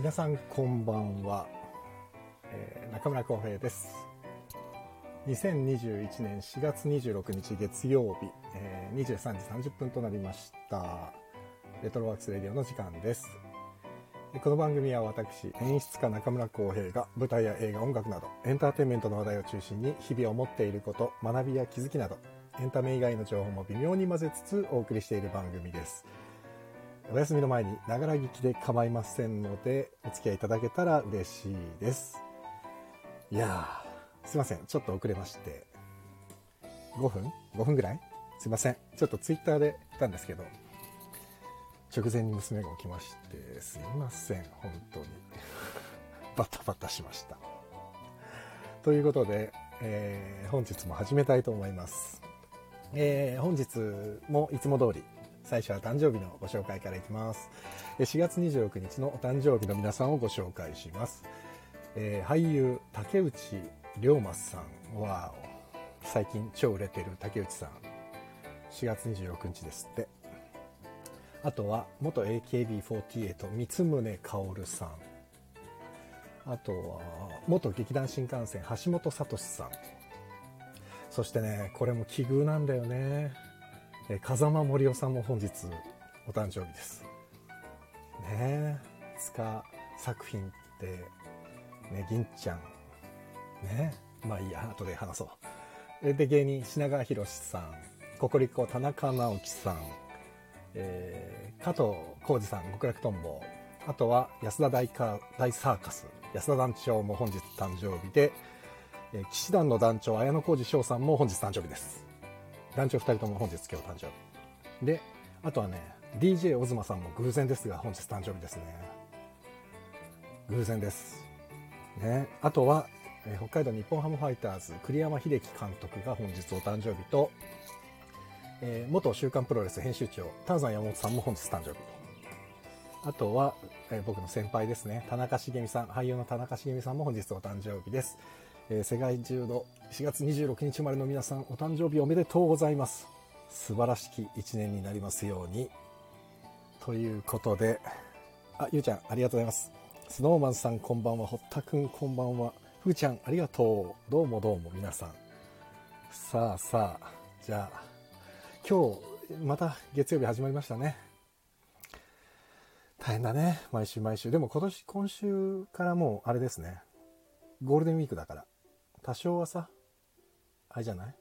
皆さんこんばんは、えー、中村浩平です。2021年4月26日月曜日、えー、23時30分となりました。レトロワークスレディオの時間です。この番組は私演出家中村浩平が舞台や映画音楽などエンターテインメントの話題を中心に日々思っていること学びや気づきなどエンタメ以外の情報も微妙に混ぜつつお送りしている番組です。お休みの前にながら聞きで構いませんのでお付き合いいただけたら嬉しいです。いやーすいません。ちょっと遅れまして。5分 ?5 分ぐらい？すいません。ちょっとツイッターで来たんですけど直前に娘が起きましてすいません本当に。バタバタしました。ということで、えー、本日も始めたいと思います、えー、本日もいつも通り最初は誕生日のご紹介からいきます。4月26日のお誕生日の皆さんをご紹介します。えー、俳優竹内涼真さん。は最近超売れてる竹内さん。4月26日ですって。あとは元 AKB48 三宗薫さん。あとは元劇団新幹線橋本聡さん。そしてねこれも奇遇なんだよね。風間森夫さんも本日お誕生日です。ねえ塚作品ってね銀ちゃんねまあいいや後で話そう。で芸人品川博さんココリコ田中直樹さん、えー、加藤浩二さん極楽とんぼあとは安田大か大サーカス安田団長も本日誕生日で、えー、騎士団の団長綾小路翔さんも本日誕生日です。団長2人とも本日今日誕生日。であとはね DJ オズマさんも偶然ですが本日誕生日ですね。偶然です。ね。あとは、え、北海道日本ハムファイターズ栗山英樹監督が本日お誕生日と、えー、元週刊プロレス編集長丹山山本さんも本日誕生日あとは、えー、僕の先輩ですね。田中茂美さん俳優の田中茂美さんも本日お誕生日です。えー、世界中の4月26日生まれの皆さんお誕生日おめでとうございます。素晴らしき一年になりますように。ということであゆうちゃんありがとうございます。スノーマンさんこんばんは堀田くんこんばんは。ふーちゃんありがとう。どうもどうも皆さん。さあさあじゃあ今日また月曜日始まりましたね。大変だね。毎週毎週。でも今年今週からもうあれですね。ゴールデンウィークだから。多少はさあれじゃない？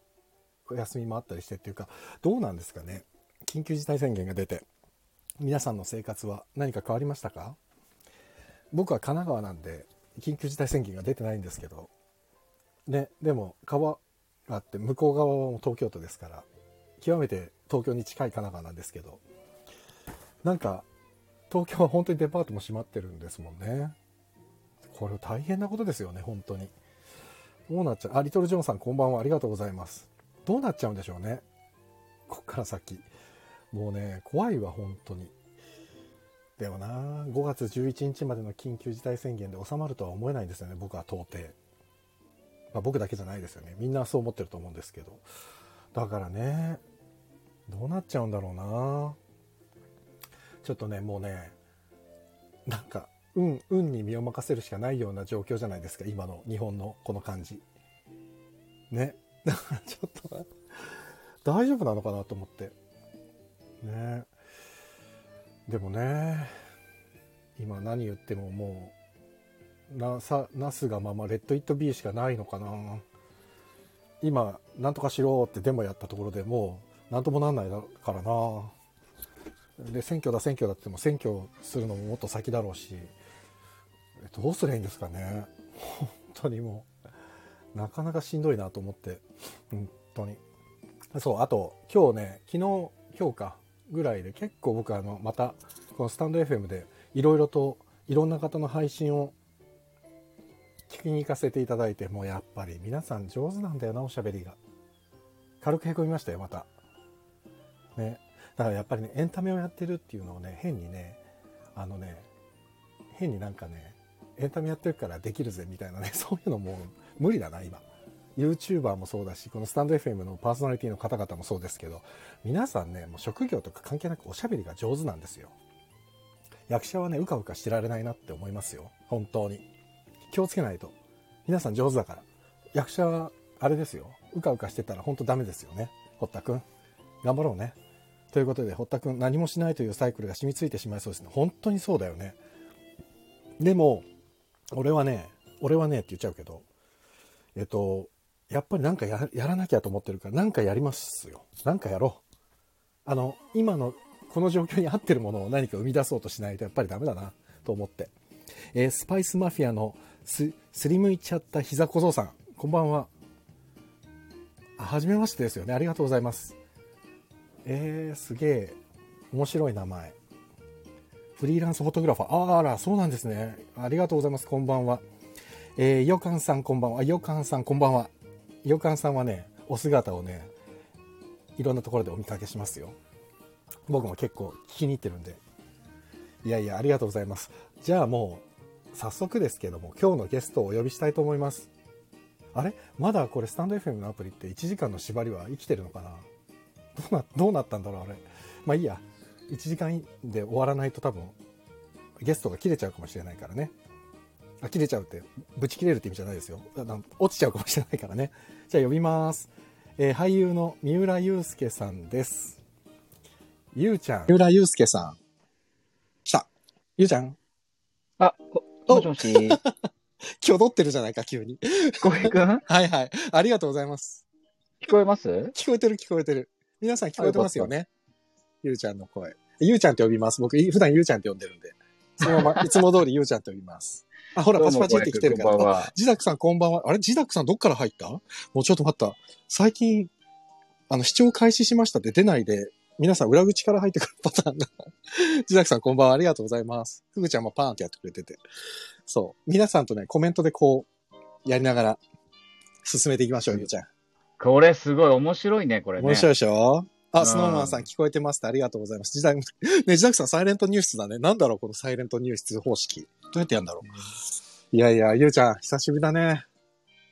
お休みもあったりしてっていうかどうなんですかね？緊急事態宣言が出て皆さんの生活は何か変わりましたか？僕は神奈川なんで緊急事態宣言が出てないんですけどねでも川があって向こう側も東京都ですから極めて東京に近い神奈川なんですけどなんか東京は本当にデパートも閉まってるんですもんね。これ大変なことですよね本当に。どうなっちゃう？あ、リトルジョンさんこんばんは。ありがとうございます。どうなっちゃうんでしょうね。こっから先。もうね、怖いわ、本当に。でもな、5月11日までの緊急事態宣言で収まるとは思えないんですよね、僕は到底。まあ、僕だけじゃないですよね。みんなそう思ってると思うんですけど。だからね、どうなっちゃうんだろうな。ちょっとね、もうね、なんか、運運に身を任せるしかないような状況じゃないですか。今の日本のこの感じ。ね。だからちょっと大丈夫なのかなと思って。ね。でもね今何言ってももうなさなすがままレッド・イット・ビーしかないのかな。今なんとかしろってデモやったところでもう何ともなんないからな。で選挙だ選挙だっても選挙するのももっと先だろうし。どうすりゃいいんですかね。本当にもうなかなかしんどいなと思って。本当に。そうあと今日ね昨日今日かぐらいで結構僕あのまたこのスタンド FM でいろいろといろんな方の配信を聞きに行かせていただいてもうやっぱり皆さん上手なんだよなおしゃべりが。軽くへこみましたよまた。ね。だからやっぱりねエンタメをやってるっていうのをね変にねあのね変になんかねエンタメやってるからできるぜみたいなね、そういうのも無理だな、今。YouTuber もそうだし、このスタンド FM のパーソナリティの方々もそうですけど、皆さんね、もう職業とか関係なくおしゃべりが上手なんですよ。役者はね、うかうかしてられないなって思いますよ。本当に。気をつけないと。皆さん上手だから。役者は、あれですよ。うかうかしてたら本当ダメですよね。堀田くん。頑張ろうね。ということで、堀田くん、何もしないというサイクルが染みついてしまいそうですね。本当にそうだよね。でも、俺はね、俺はねって言っちゃうけど、えっと、やっぱりなんかやらなきゃと思ってるから、なんかやりますよ。なんかやろう。あの、今のこの状況に合ってるものを何か生み出そうとしないとやっぱりダメだなと思って。えー、スパイスマフィアのす、すりむいちゃった膝小僧さん、こんばんは。あ、はじめましてですよね。ありがとうございます。えー、すげえ、面白い名前。フリーランスフォトグラファー。あら、そうなんですね。ありがとうございます。こんばんは。えー、よかんさんこんばんは。よかんさんこんばんは。よかんさんはね、お姿をね、いろんなところでお見かけしますよ。僕も結構気に入ってるんで。いやいや、ありがとうございます。じゃあもう、早速ですけども、今日のゲストをお呼びしたいと思います。あれ？まだこれスタンド FM のアプリって1時間の縛りは生きてるのかな？どうな、どうなったんだろうあれ？まあいいや。1時間で終わらないと多分、ゲストが切れちゃうかもしれないからね。あ、切れちゃうって、ぶち切れるって意味じゃないですよ。落ちちゃうかもしれないからね。じゃあ呼びます。えー、俳優の三浦祐介さんです。ゆうちゃん。三浦祐介さん。来た。ゆうちゃん。あ、もしもし。今日撮ってるじゃないか、急に。聞こえくんはいはい。ありがとうございます。聞こえます？聞こえてる聞こえてる。皆さん聞こえてますよね。ゆうちゃんの声。ゆうちゃんって呼びます。僕、普段ゆうちゃんって呼んでるんで。そのまま、いつも通りゆうちゃんって呼びます。あ、ほら、パチパチって来てるから。ジダクさんこんばんは。あれ？ジダクさんどっから入った？もうちょっと待った。最近、あの、視聴開始しましたって出ないで、皆さん裏口から入ってくるパターンが ジダクさんこんばんは。ありがとうございます。ふぐちゃんもパーンってやってくれてて。そう。皆さんとね、コメントでこう、やりながら、進めていきましょう、ゆうちゃん。これすごい面白いね、これね。面白いでしょ？あ、スノーマンさん聞こえてますってありがとうございます。ジダク、ね、ジダクさんサイレント入室だね。なんだろう、このサイレント入室方式。どうやってやるんだろう。いやいや、ゆうちゃん、久しぶりだね。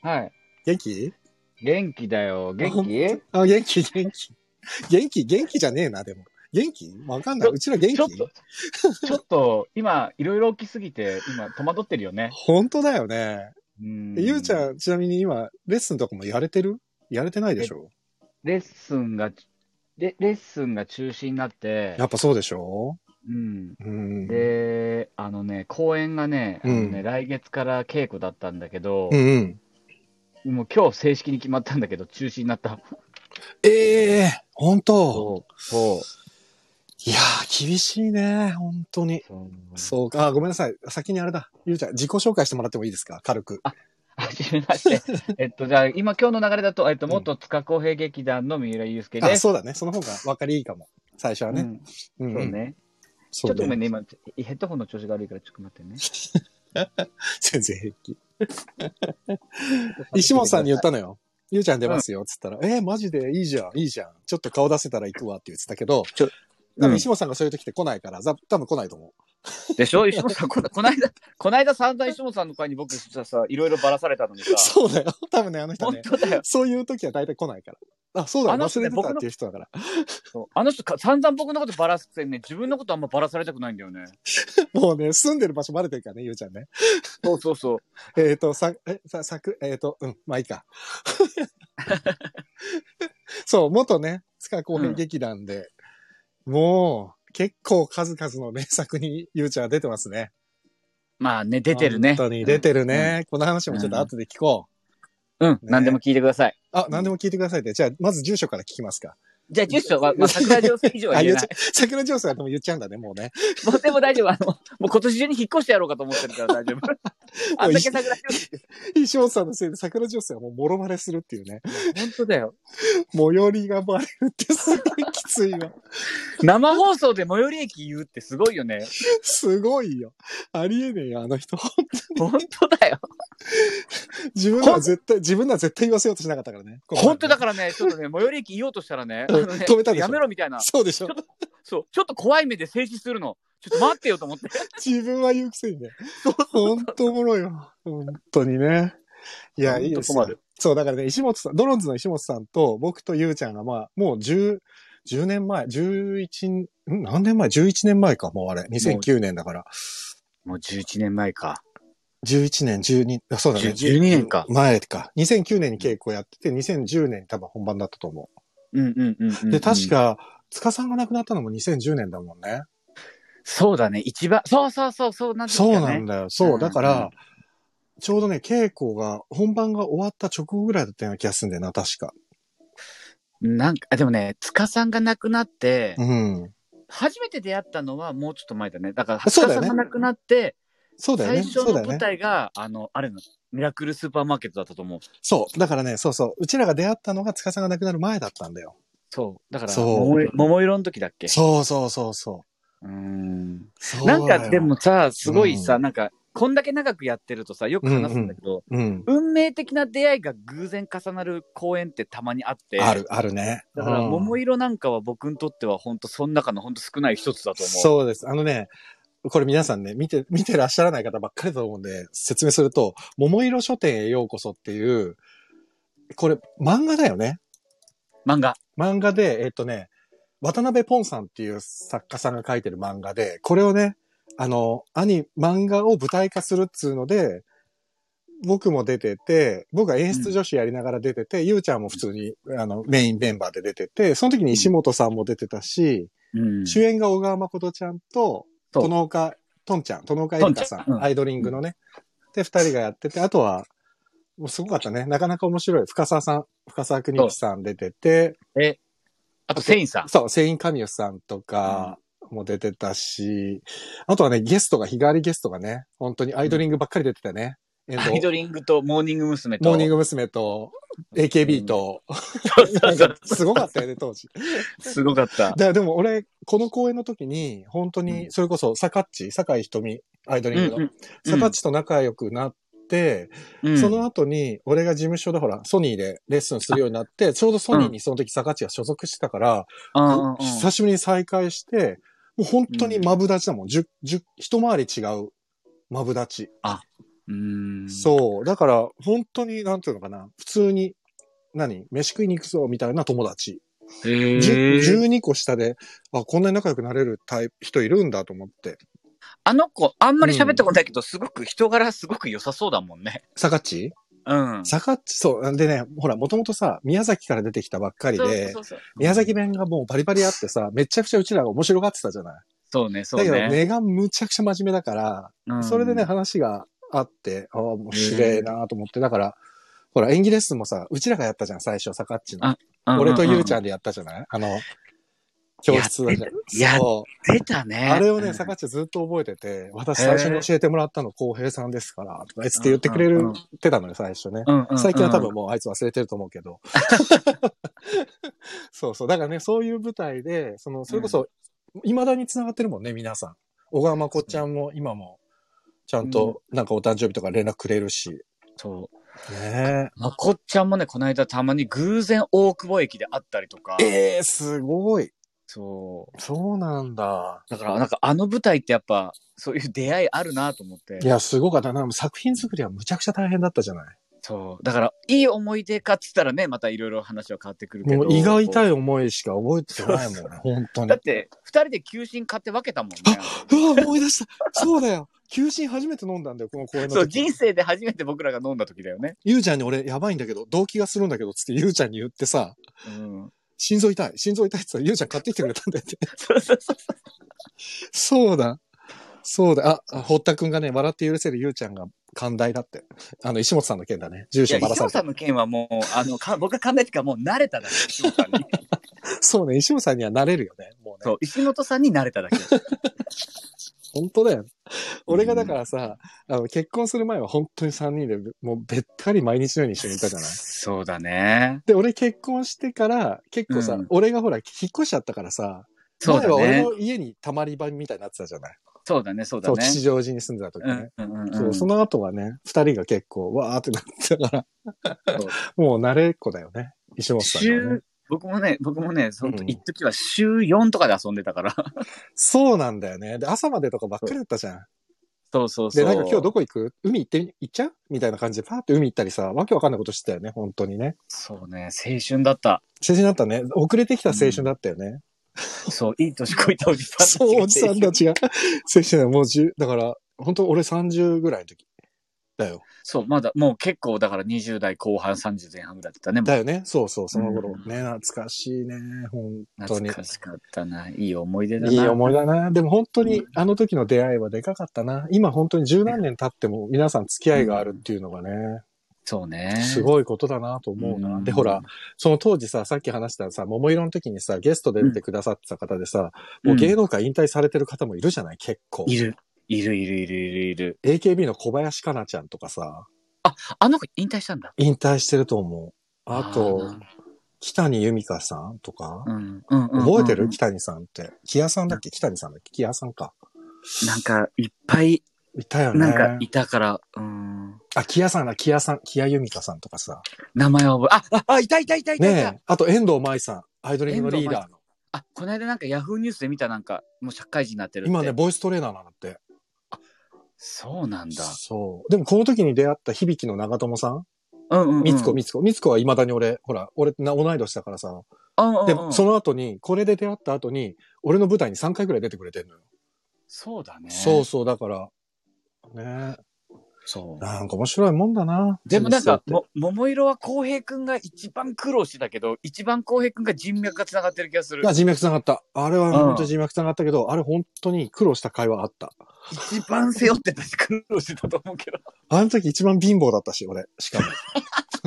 はい。元気？元気だよ。元気？あ、元気、元気。元気、元気じゃねえな、でも。元気？わかんない。うちら元気？ちょっと、ちょっと、今、いろいろ起きすぎて、今、戸惑ってるよね。本当だよね。ゆうちゃん、ちなみに今、レッスンとかもやれてる？やれてないでしょ？レッスンが、レレッスンが中止になって、やっぱそうでしょ？うん、うん、で、あのね、公演がね、あのね、うん、来月から稽古だったんだけど、うんうん、もう今日正式に決まったんだけど、中止になった。ええー、本当？そう。そういやー、厳しいね、本当に。そうか。あ、ごめんなさい。先にあれだ。ゆうちゃん、自己紹介してもらってもいいですか？軽く。あ、はじめまして。えっと、じゃあ、今、今日の流れだと、えっと、元塚公平劇団の三浦祐介です。あ、そうだね。その方が分かりいいかも。最初はね。うん、そうね。ちょっとごめんね、今、ヘッドホンの調子が悪いから、ちょっと待ってね。全然平気。石本さんに言ったのよ。ゆうちゃん出ますよ、つったら、うん、えー、マジで？いいじゃん、いいじゃん。ちょっと顔出せたら行くわって言ってたけど、石本さんがそういう時って来ないから、多分来ないと思う。でしょ？石本さん、こ の間、この間散々石本さんの会に僕さ、いろいろばらされたのにさ。そうだよ。多分ね、あの人ね。本当だよ。そういう時は大体来ないから。あ、そうだ、ね、忘れてたっていう人だから。あの人か、散々僕のことばらすくせにね、自分のことあんまばらされたくないんだよね。もうね、住んでる場所バレてるからね、ゆうちゃんね。そうそうそう。えっと、さ、え、さ、さく、えっ、ー、と、うん、まあいいか。そう、元ね、塚公平劇団で、うん、もう、結構数々の名作にゆうちゃんは出てますね。まあね、出てるね。本当に出てるね。うん、この話もちょっと後で聞こう。うん、ね、何でも聞いてください。あ、何でも聞いてくださいって。じゃあ、まず住所から聞きますか。じゃあ、住所は、まあ、桜上水以上は言えない。桜上水はでも言っちゃうんだね、もうね。もうでも大丈夫。あの、もう今年中に引っ越してやろうかと思ってるから大丈夫。あんだけ桜上水。石本さんのせいで桜上水はもうもろバレするっていうね。本当だよ。最寄りがバレるってすごいきついわ。生放送で最寄り駅言うってすごいよね。すごいよ。ありえねえよ、あの人。本当に。本当だよ。自分は絶対、自分は絶対言わせようとしなかったからね。本当だからね、ちょっとね、最寄り駅言おうとしたらね、ね止めたでしょ。やめろみたいな。そうでしょ。そう、ちょっと怖い目で静止するの。ちょっと待ってよと思って。自分は言うくせにね。本当おもろいよ。本当にね。いや、いいですよ。そう、だからね、石本さん、ドロンズの石本さんと僕とゆうちゃんがまあ、もう10、10年前、11、ん？何年前 ?11 年前か、もうあれ。2009年だから。もう11年前か。11年、12、あそうだね。12年か。前か。2009年に稽古やってて、2010年に多分本番だったと思うんうんうんうんうんう。で、確。か、塚さんが亡くなったのも2010年だもんね。そうだね。一番、そうそうそう、そうなんですそうよね。なんだよ。そうう。んだから、ちょうどね、稽古が、本番が終わった直後ぐらいだったような気がするんだよな、確か。なんか、あでもね、塚さんが亡くなって、うん。初めて出会ったのはもうちょっと前だね。だから、塚さんが亡くなって、そうだよね。最初の舞。台が、あの、あれの、ミラクルスーパーマーケットだったと思う。そう。だからね、そうそう。うちらが出会ったのが塚さんが亡くなる前だったんだよ。そう。だから、そう桃色の時だっけ？そうそうそうそう。う。そうだよなんか、でも、さ、すごいさ、うんなんか、こんだけ長くやってるとさ、よく話すんだけど、うん。運命的な出会いが偶然重なる公演ってたまにあって、ある、あるね。だから、うん桃色なんかは僕にとっては本当その中の本当少ない一つだと思う。そうです。あのね、これ皆さんね、見て、見てらっしゃらない方ばっかりだと思うんで、説明すると、桃色書店へようこそっていう、これ漫画だよね。漫画。漫画で、えっとね、渡辺ポンさんっていう作家さんが書いてる漫画で、これをね、あの、兄、漫画を舞台化するっつうので、僕も出てて、僕は演出女子やりながら出てて、ゆうちゃんも普通に、あの、メインメンバーで出てて、その時に石本さんも出てたし、うん。主演が小川誠ちゃんと、殿岡、とんちゃん、殿岡えりかさん、とんうんアイドリングのね。で、二人がやってて、あとは、もうすごかったね。なかなか面白い。深沢さん、深沢邦之さん出てて、え、あと、セインさん。そう、セインカミさんとかも出てたし、あとはね、ゲストが、日替わりゲストがね、本当にアイドリングばっかり出てたね。えっとアイドリングとモーニング娘。と。モーニング娘。と、AKB と、すごかったよね、当時。すごかった。だでも俺、この公演の時に、本当に、それこそ、サカッチ、坂井瞳、アイドリングの、サカッチと仲良くなって、うんその後に、俺が事務所でほら、ソニーでレッスンするようになって、ちょうどソニーにその時サカッチが所属してたから、うん久しぶりに再会して、もう本当にマブダチだもん。十、十、一回り違うマブダチ。うん。そう。だから、本当に、なんていうのかな。普通に、何？飯食いに行くぞ、みたいな友達。へじゅー12個下で、あ、こんなに仲良くなれるタイプ、人いるんだと思って。あの子、あんまり喋ってこないけど、すごく人柄すごく良さそうだもんね。サカッチうん。サカッチ、そう。でね、ほら、もともとさ、宮崎から出てきたばっかりで、そうそうそう宮崎弁がもうバリバリあってさ、めちゃくちゃうちらが面白がってたじゃない。そうね、そうだけど、ね。根がむちゃくちゃ真面目だから、うんそれでね、、話があって、ああ、面白いなと思って、だから、ほら、演技レッスンもさ、うちらがやったじゃん、最初、サカッチの。あ俺とゆうちゃん。んでやったじゃない？あの、教室だじゃん。やっそう。出たね。あれをね、うんサカッチずっと覚えてて、私最初に教えてもらったの、浩平さんですから、とか、あいつって言ってくれるてたのよ、最初ね。最近は多分もうあいつ忘れてると思うけど。そうそう。だからね、そういう舞台で、その、それこそ、未だに繋がってるもんね、皆さん。小川まこちゃんも今も、ちゃんと、なんかお誕生日とか連絡くれるし。そう。ねまこっちゃんもね、この間たまに偶然大久保駅で会ったりとか。え。ええすごい。そう。そうなんだ。だから、なんかあの舞台ってやっぱ、そういう出会いあるなと思って。いや、すごかったな。作品作りはむちゃくちゃ大変だったじゃない。そう。だから、いい思い出かっつったらね、またいろいろ話は変わってくるけど。もう胃が痛い。い思いしか覚えてないもんね。本当にだっ。て、二人で休診買って分けたもんね。うわ、思い出した。そうだよ。休診初めて飲んだんだよ、この公演のそう、時。人生で初めて僕らが飲んだ時だよね。ゆうちゃんに俺、やばいんだけど、動機がするんだけど、つってゆうちゃんに言ってさ、うん。心臓痛い、心臓痛いって言ったら、ゆうちゃん買ってきてくれたんだよって。そうそうそう。そうだ。そうだ。あ、堀田くんがね、笑って許せるゆうちゃんが寛大だって。あの、石本さんの件だね。住所ばらさ石本さ。んの件はもう、あの、か 僕が考えてからもう慣れただけ、石本さんに。そうね、石本さんにはなれるよね。もうね。そう、石本さんに慣れただけ。本当だよ。俺がだからさ、あの、結婚する前は本当に3人で、もうべったり毎日のように一緒にいたじゃない？そうだね。で、俺結婚してから、結構さ、うん俺がほら、引っ越しちゃったからさ、そうだ前は俺ね。の家に泊まり場みたいになってたじゃない？そうだね、そうだそう、ね。吉祥寺に住んでた時うんね。うんうんうん。そう、その後はね、二人が結構、わーってなってたからもう慣れっこだよね。石本さんがね週。、僕もね、僕もね、そのうん時、一時は週4とかで遊んでたから。そうなんだよね。で、朝までとかばっかりだったじゃん。そうそうそう。で、なんか今日どこ行く？海行って、行っちゃう？みたいな感じでパーって海行ったりさ、わけわかんないことしてたよね、本当にね。そうね、青春だった。青春だったね。遅れてきた青春だったよね。そう、いい年こいたおじさんたちがそう、おじさんたちが。青春だよ。もう10、だから、本当俺30ぐらいの時。だよ。そう、まだ、もう結構、だから20代後半、30前半ぐらいだったね。だよね。そうそう、その頃。うんね、懐かしいね。本当に。懐かしかったな。いい思い出だな。いい思いだな。でも本当にうんあの時の出会いはでかかったな。今本当に十何年経っても皆さん付き合いがあるっていうのがね、そうね。すごいことだなと思うな。うんで、ほら、その当時さ、さっき話したさ、桃色の時にさ、ゲストで出てくださってた方でさ、もう芸能界引退されてる方もいるじゃない？結構。いる。いるいるいるいるいる。AKB の小林かなちゃんとかさ、あの子引退したんだ。引退してると思う。あとー、北に由美香さんとか、うん。うんうんうんうん覚えてる？北にさんって。木屋さんだっけ？北にさんだっけ？木屋さんか。なんか、いっぱい、いたよね。なんか、いたから、うん。あ、木屋さんだ、木屋さん、木屋由美香さんとかさ。名前は覚え、あ、あ、あ、いたいたいたいたいた。ねえ。あと、遠藤舞さん。アイドリングのリーダーの。あ、この間なんかヤフーニュースで見たなんか、もう社会人になってる。今ね、ボイストレーナーなんだって。そうなんだ。そう。でも、この時に出会った響の長友さん？うんうん、うん。みつこ、みつこ。みつこは未だに俺、ほら、俺、な同い年だからさ。うんうんうん。で、その後に、これで出会った後に、俺の舞台に3回ぐらい出てくれてんのよ。そうだね。そうそう、だから、ねそう。なんか面白いもんだな。でもなんか、も、桃色は浩平くんが一番苦労してたけど、一番浩平くんが人脈が繋がってる気がするいや、。人脈繋がった。あれはうん本当に人脈繋がったけど、あれ本当に苦労した会話あった。一番背負ってたし苦労してたと思うけど。あの時一番貧乏だったし、俺。しかも。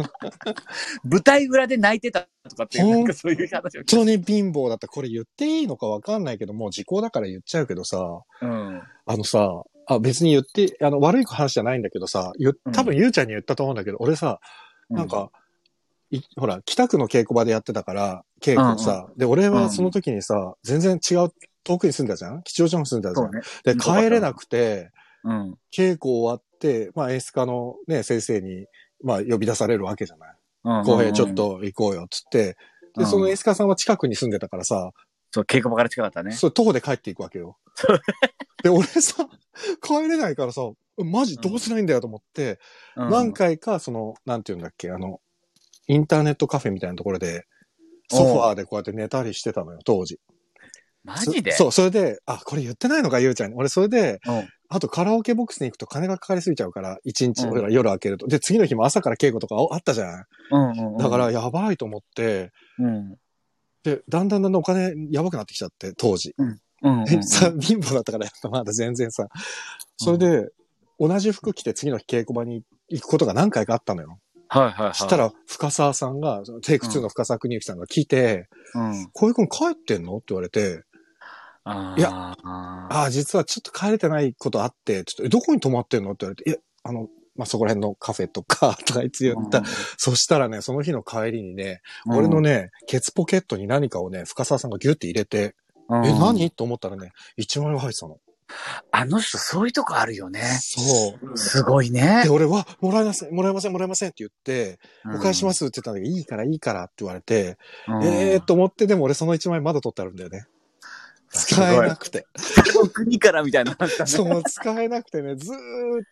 舞台裏で泣いてたとかっていう、なんかそういう話を聞本当に貧乏だった。これ言っていいのかわかんないけど、もう時効だから言っちゃうけどさ、うん。あのさ、あ、別に言って、あの、悪い話じゃないんだけどさ、言うん多分ゆうちゃんに言ったと思うんだけど、俺さ、なんか、いほら、北区の稽古場でやってたから、稽古さ、で、俺はその時にさ、全然違う、遠くに住んでたじゃん？吉祥寺に住んでたじゃ。ん？ね。で、帰れなくて、うん。稽古終わって、まあ演出家のね、先生に、まあ呼び出されるわけじゃない？うん。公平ちょっ。と行こうよ、つって。で、うんその演出家さんは近くに住んでたからさ、そう、稽古場から近かったね。それ徒歩で帰っていくわけよ。で、俺さ、帰れないからさ、マジどうしないんだよと思って、うん何回か、その、なんて言うんだっけ、あの、インターネットカフェみたいなところで、ソファーでこうやって寝たりしてたのよ、当時。マジで？そそう、それで、あ、これ言ってないのか、ゆうちゃんに。俺、それで、うん。あとカラオケボックスに行くと金がかかりすぎちゃうから、一日、うん俺ら夜明けると。で、次の日も朝から稽古とかあったじゃん。うんうんうん。だから、やばいと思って、うん。で、だんだんだんだんお金やばくなってきちゃって、当時。うんうんうん。さ、貧乏だったからやっぱまだ全然さ。それで、同じ服着て次の日稽古場に行くことが何回かあったのよ。はいはいはい。そした、ら、深沢さんが、テイク2の深沢邦之さんが来て、うん。小井くん帰ってんの？って言われて、あいやあああ、実はちょっと帰れてないことあって、ちょっと、えどこに泊まってんの？って言われて、いや、あの、まあ、そこら辺のカフェとか、とかいつ言った。そしたらね、その日の帰りにね、俺のね、ケツポケットに何かをね、深沢さんがギュッて入れて、うん、え、何？と思ったらね、1万円入ってたの。あの人そういうとこあるよね。そう。すごいねで、。俺は、もらえません、もらえません、もらえませんって言って、お返ししますって言ったんだけど、いいから、いいからって言われて、うん。えーと思って、でも俺その1万円まだ取ってあるんだよね。使えなくて。うん。国からみたいなね。そう、使えなくてね、ずーっ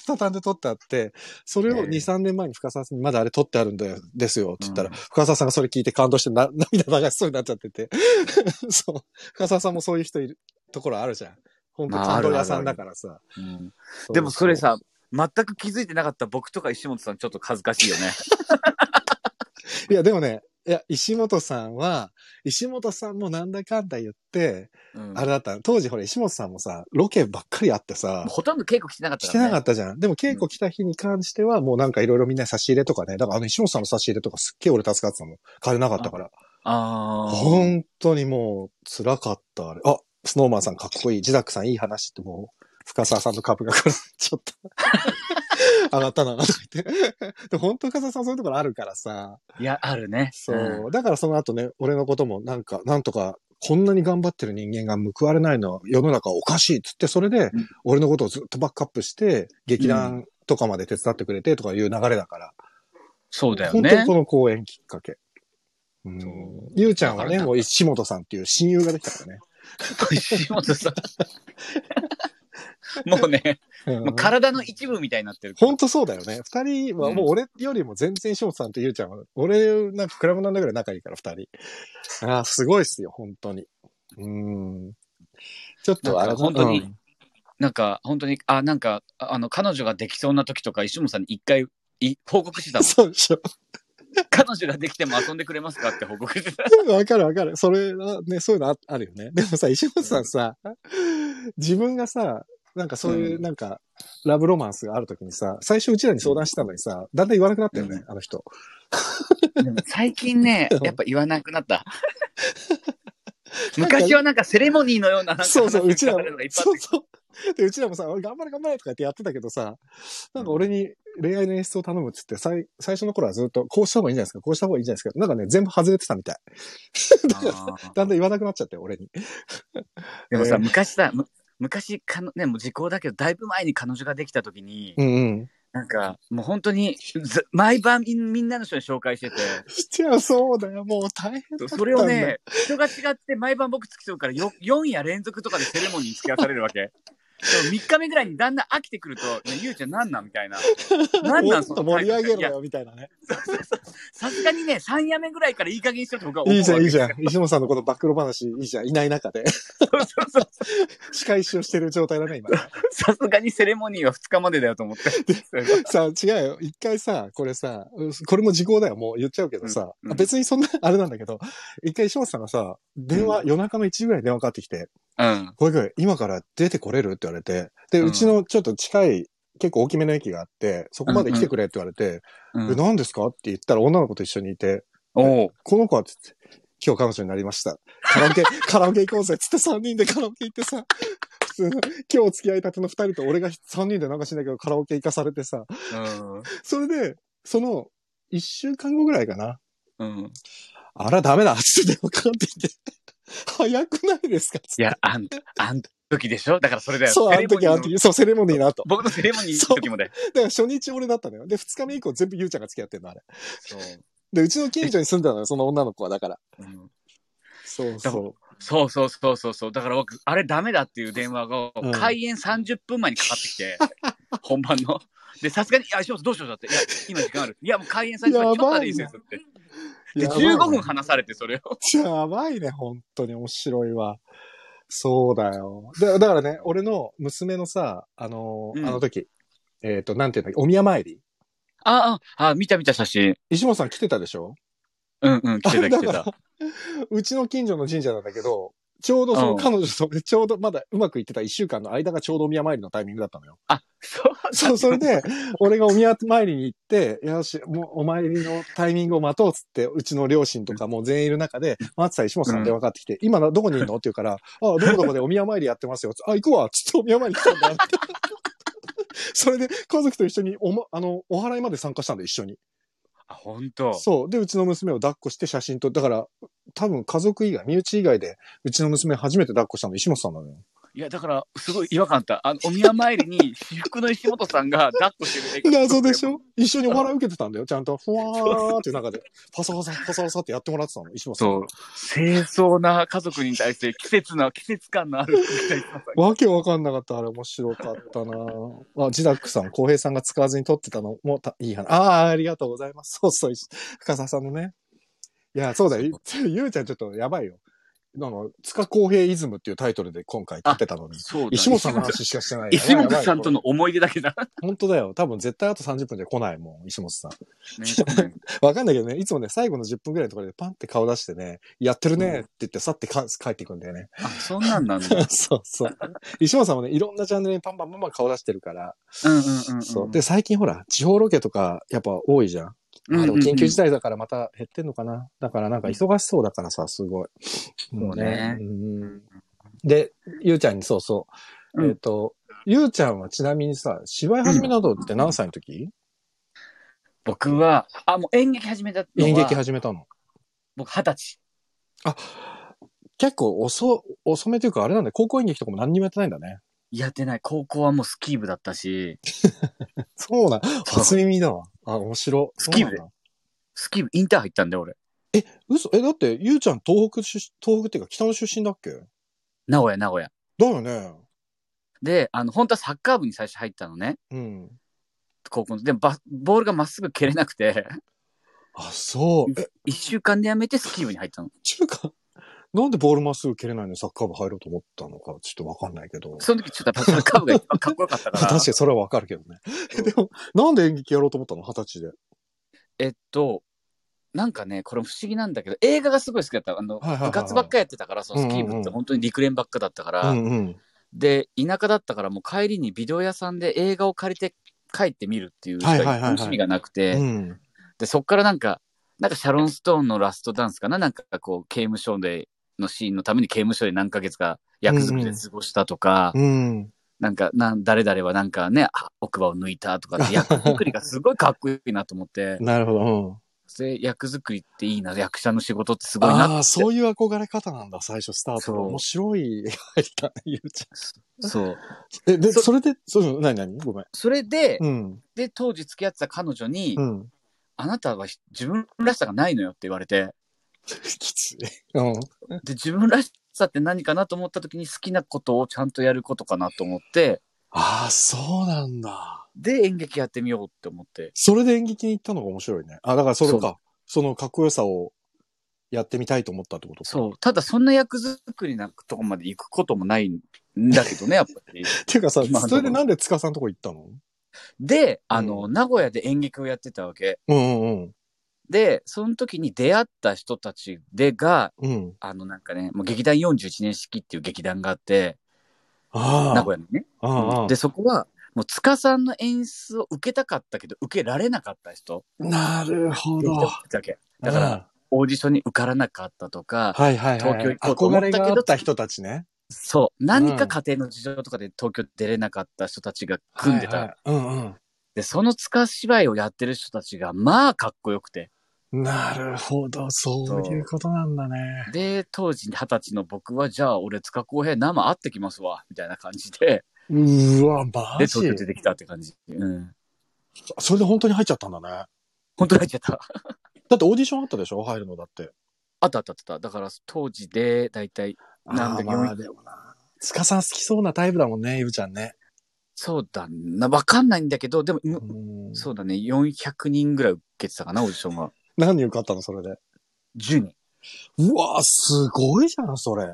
と畳んで取ってあって、それを2、ええ3年前に深澤さんにまだあれ取ってあるんだよ、ですよ、って言ったら、うん深澤さんがそれ聞いて感動してな 涙流しそうになっちゃってて。そう。深澤さんもそういう人いるところあるじゃん。本当まあ感動屋さんだからさ。うんうでもそれさ、全く気づいてなかった僕とか石本さんちょっと恥ずかしいよね。いや、でもね、いや、石本さんは、石本さんもなんだかんだ言って、うんあれだったの当時ほら、石本さんもさ、ロケばっかりあってさほとんど稽古来てなかった来て。なかったじゃん。でも稽古来た日に関しては、もうなんかいろいろみんな差し入れとかね。だからあの石本さんの差し入れとかすっげえ俺助かってたもん。金なかったから。ああ。本当にもう辛かった、あれ。あ、スノーマンさんかっこいい。ジダックさんいい話ってもう、深沢さんの株がちょっと 上がったな、とか言って。で本当深沢さんそういうところあるからさ。いや、あるね。そう。だからその後ね、俺のこともなんか、なんとか、こんなに頑張ってる人間が報われないのは世の中おかしいっつって、それでうん、俺のことをずっとバックアップして、劇団とかまで手伝ってくれてとかいう流れだから。そうだよ本当にねこ。の公演きっかけ。うん。ゆうちゃんはね、もう石本さんっていう親友ができたからね。石本さん。もうね、もう体の一部みたいになってる。ほんとそうだよね。二人はもう俺よりも全然翔さんとゆうちゃんは、俺なんかクラブなんだぐらい仲いいから二人。ああ、すごいっすよ、本当に。うん。ちょっとあれ本当に、うん、なんか本当に、あ、なんか、あの、彼女ができそうな時とか、石本さんに一回い報告してたの。そうでしょ。彼女ができても遊んでくれますかって報告してた。わかるわかる。それはね、そういうのああるよね。でもさ、石本さんさ、自分がさ、なんかそういう、なんか、ラブロマンスがあるときにさ、最初うちらに相談してたのにさ、だんだん言わなくなったよね、うん、あの人。最近ね、やっぱ言わなくなった。昔はなんかセレモニーのようななんかそうそう、うちらも、そうそう。で、うちらもさ、頑張れ頑張れとかってやってたけどさ、なんか俺に恋愛の演出を頼むっつって、最、最初の頃はずっと、こうした方がいいんじゃないですか、こうした方がいいんじゃないですか。なんかね、全部外れてたみたい。だんだん言わなくなっちゃって、俺に。でもさ、えー、昔さ、昔かの、ね、もう時効だけど、だいぶ前に彼女ができた時に、うんうん、なんか、もう本当に、毎晩みんなの人に紹介してて。いや、そうだよ。もう大変だそれをね、人が違って毎晩僕付き添うから4、4夜連続とかでセレモニーに付き合わされるわけ。3日目ぐらいにだんだん飽きてくると、ね、ゆうちゃんなんなんみたいな。なんなんその盛り上げろよみたいなね。さすがにね、3夜目ぐらいからいい加減しろって僕は思う。いいじゃん、いいじゃん。石本さんのこの暴露話、いいじゃん。いない中で。そうそうそう。仕返しをしてる状態だね、今。さすがにセレモニーは2日までだよと思って。さあ、違うよ。一回さ、これさ、これも時効だよ。もう言っちゃうけどさ、うんうん、別にそんな、あれなんだけど、一回石本さんがさ、電話、うん、夜中の1時ぐらい電話かかってきて、うん。これ今から出てこれる？って言われて、で、うちのちょっと近い、結構大きめの駅があって、そこまで来てくれって言われて、うんうん、何ですかって言ったら女の子と一緒にいて、おこの子はつって、今日彼女になりました。カラオケ、カラオケ行こうぜつって3人でカラオケ行ってさ、普通の、今日付き合いたての2人と俺が3人でなんかしないけどカラオケ行かされてさ、うん、それで、その、1週間後ぐらいかな。うん。あら、ダメだつって電話かかってきて。早くないですかいや、あん、あん時でしょ？だからそれだよ。そう、あの時、あの時、そう、セレモニーの後。僕のセレモニーの時もね。だから初日俺だったのよ。で、二日目以降全部ゆうちゃんが付き合ってんの、あれ。そう。で、うちの近所に住んでたのよ、その女の子は、だから。うん。そうそう。そうそうそうそうそう。だから僕、あれダメだっていう電話が、開演30分前にかかってきて、本番の。で、さすがに、いや、しどうしようだって。いや、今時間ある。いや、もう開演30分前、ちょっとでいいですよって。で、15分話されて、それを。やばいね、本当に面白いわ。そうだよ。だだからね、俺の娘のさ、あのーうん、あの時、えっ、ー、と、なんていうんだっけ、お宮参り？ああ、あ、見た見た写真。石本さん来てたでしょ？うんうん、来てた来てた。うちの近所の神社なんだけど、ちょうどその彼女と、ちょうどまだうまくいってた一週間の間がちょうどお宮参りのタイミングだったのよ。あ、そうそう、それで、俺がお宮参りに行って、よし、もうお参りのタイミングを待とうっつって、うちの両親とかも全員いる中で、松田石本さん電話かかってきて、うん、今どこにいるの？って言うから、ああ、どこどこでお宮参りやってますよ。あ、行くわつってお宮参り来たんだ。それで家族と一緒にお、ま、あの、お祓いまで参加したんで、一緒に。あ、本当そう。で、うちの娘を抱っこして写真撮っだから、多分家族以外、身内以外で、うちの娘初めて抱っこしたの石本さんなのよ。いや、だから、すごい違和感あった。あの、お宮参りに、私服の石本さんが抱っこしてる謎でしょ？一緒にお笑い受けてたんだよ。ちゃんと、ふわーって中で、パサパサ、パサパサってやってもらってたの、石本さん。そう。清掃な家族に対して季節な、季節感のあるわけわかんなかった。あれ面白かったなあ、ジダックさん、浩平さんが使わずに撮ってたのもたいい話。ああ、ありがとうございます。そうそう、深澤さんのね。いや、そうだよ。ゆうちゃんちょっとやばいよ。なんか、塚公平イズムっていうタイトルで今回撮ってたのに。そう石本さんの話しかしてない。石本さんとの思い出だけだ。本当だよ。多分絶対あと30分で来ないもん、石本さん。ね、わかんないけどね、いつもね、最後の10分ぐらいのところでパンって顔出してね、やってるねって言って去ってか帰っていくんだよね。あ、そんなんなんだ。そうそう。石本さんもね、いろんなチャンネルにパンパンパンパン顔出してるから。うんうんうん、うん、そう。で、最近ほら、地方ロケとかやっぱ多いじゃん。あでも緊急事態だからまた減ってんのかな。だからなんか忙しそうだからさ、すごい。もうね。で、ゆうちゃんにそうそう。えっ、と、ゆうちゃんはちなみにさ、芝居始めたのって何歳の時、僕は、あ、もう演劇始めたの演劇始めたの？僕二十歳。あ、結構遅、遅めというかあれなんだ高校演劇とかも何にもやってないんだね。やってない。高校はもうスキー部だったし。そうな。初耳だわ。あ、面白。スキー部？で。スキー部、インター入ったんだよ、俺。え、嘘？え、だって、ゆうちゃん東北出、東北っていうか北の出身だっけ？名古屋、名古屋。だよね。で、あの、本当はサッカー部に最初入ったのね。うん。高校の。でもバ、ボールがまっすぐ蹴れなくて、あ、そう。え、一週間でやめてスキー部に入ったの。中華、なんでボールまっすぐ蹴れないのにサッカー部入ろうと思ったのか、ちょっとわかんないけど。その時ちょっとサッカー部が一番かっこよかったか確ら。かにそれはわかるけどね。でも、なんで演劇やろうと思ったの？二十歳で。えっと、なんかね、これ不思議なんだけど、映画がすごい好きだった。あの、部活ばっかやってたから、そのスキー部って本当に陸連ばっかだったから、うんうん。で、田舎だったからもう帰りにビデオ屋さんで映画を借りて帰ってみるっていう楽しみがなくて、うん。で、そっからなんか、なんかシャロン・ストーンのラストダンスかな？なんかこう、刑務所で、のシーンのために刑務所で何ヶ月か役作りで過ごしたとか、うん。なんか、なん、誰々はなんかね、あ奥歯を抜いたとかって 役作りがすごいかっこいいなと思って、なるほど。うん。で、役作りっていいな、役者の仕事ってすごいなって。ああ、そういう憧れ方なんだ、最初スタート。面白い入ったね、ゆうちそう。ゃん。え、で、そそれで、そう、なになにごめん。それで、うん。で、当時付き合ってた彼女に、うん。あなたはひ自分らしさがないのよって言われて、きつい。うん。で、自分らしさって何かなと思った時に好きなことをちゃんとやることかなと思って、ああ、そうなんだ。で、演劇やってみようって思って。それで演劇に行ったのが面白いね。あ、だからそれそか。そのかっこよさをやってみたいと思ったってことか。そう。ただ、そんな役作りなとこまで行くこともないんだけどね、やっぱり。っていうかさ、それでなんで塚さんとこ行ったの？で、あの、う名古屋で演劇をやってたわけ。うんうんで、その時に出会った人たちでが、うん。うん。あの、なんかね、もう劇団41年式っていう劇団があって。名古屋にね。ああで、そこは、もう塚さんの演出を受けたかったけど、受けられなかった人。なるほど。だけ。だから、オーディションに受からなかったとか、はいはいはい。東京行こうと思ったけどた人たちね。そう、何か家庭の事情とかで東京出れなかった人たちが組んでた。はいはいうんで、その塚芝居をやってる人たちが、まあ、かっこよくて。うん。なるほど。そういうことなんだね。で、当時二十歳の僕は、じゃあ、俺、塚公平生会ってきますわ、みたいな感じで、うーわ、マで、ジ東京出てきたって感じ。うん。それで本当に入っちゃったんだね。本当に入っちゃった。だってオーディションあったでしょ？入るのだって。あったあったあった。だから、当時で、だいたい、なんだあーまあでもな。塚さん好きそうなタイプだもんね、ゆうちゃんね。そうだな、わかんないんだけど、でも、うんそうだね、400人ぐらい受けてたかな、オーディションが。何人受かったの？それで。10人。うわすごいじゃん、それ。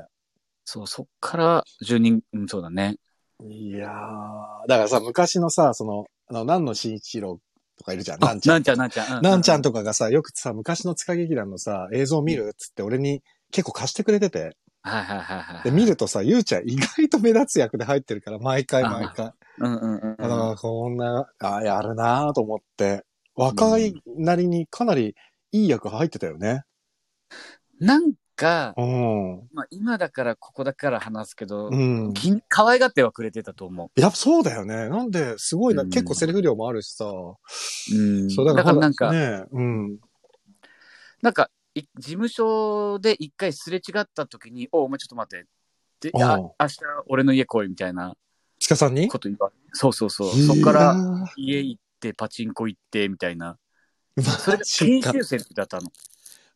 そう、そっから10人、うん、そうだね。いやー。だからさ、昔のさ、その、あの、南野慎一郎とかいるじゃん。あなんちゃん。なんちゃん、なんちゃん。うなんちゃんと。とかがさ、よくさ、昔の塚劇団のさ、映像見るっつって俺に結構貸してくれてて。はいはいはいはい。で、見るとさ、ゆうちゃん意外と目立つ役で入ってるから、毎回毎回。うんうんうんうん。だから、こんな、あやるなーと思って。若いなりにかなりいい役入ってたよね。なんか、うん。まあ今だからここだから話すけど、うん。き可愛がってはくれてたと思やっぱそうだよね。なんで、すごいな、うん結構セリフ量もあるしさ。う。うん。そう、だだかかららなんか、ねうん。なんか、い事務所で一回すれ違った時に、おお前ちょっと待って。で、あ明日俺の家来いみたいな塚さんに？こと言われそうそうそう。そっから家行ってパチンコ行ってみたいな。マそれが研修生の時だったの？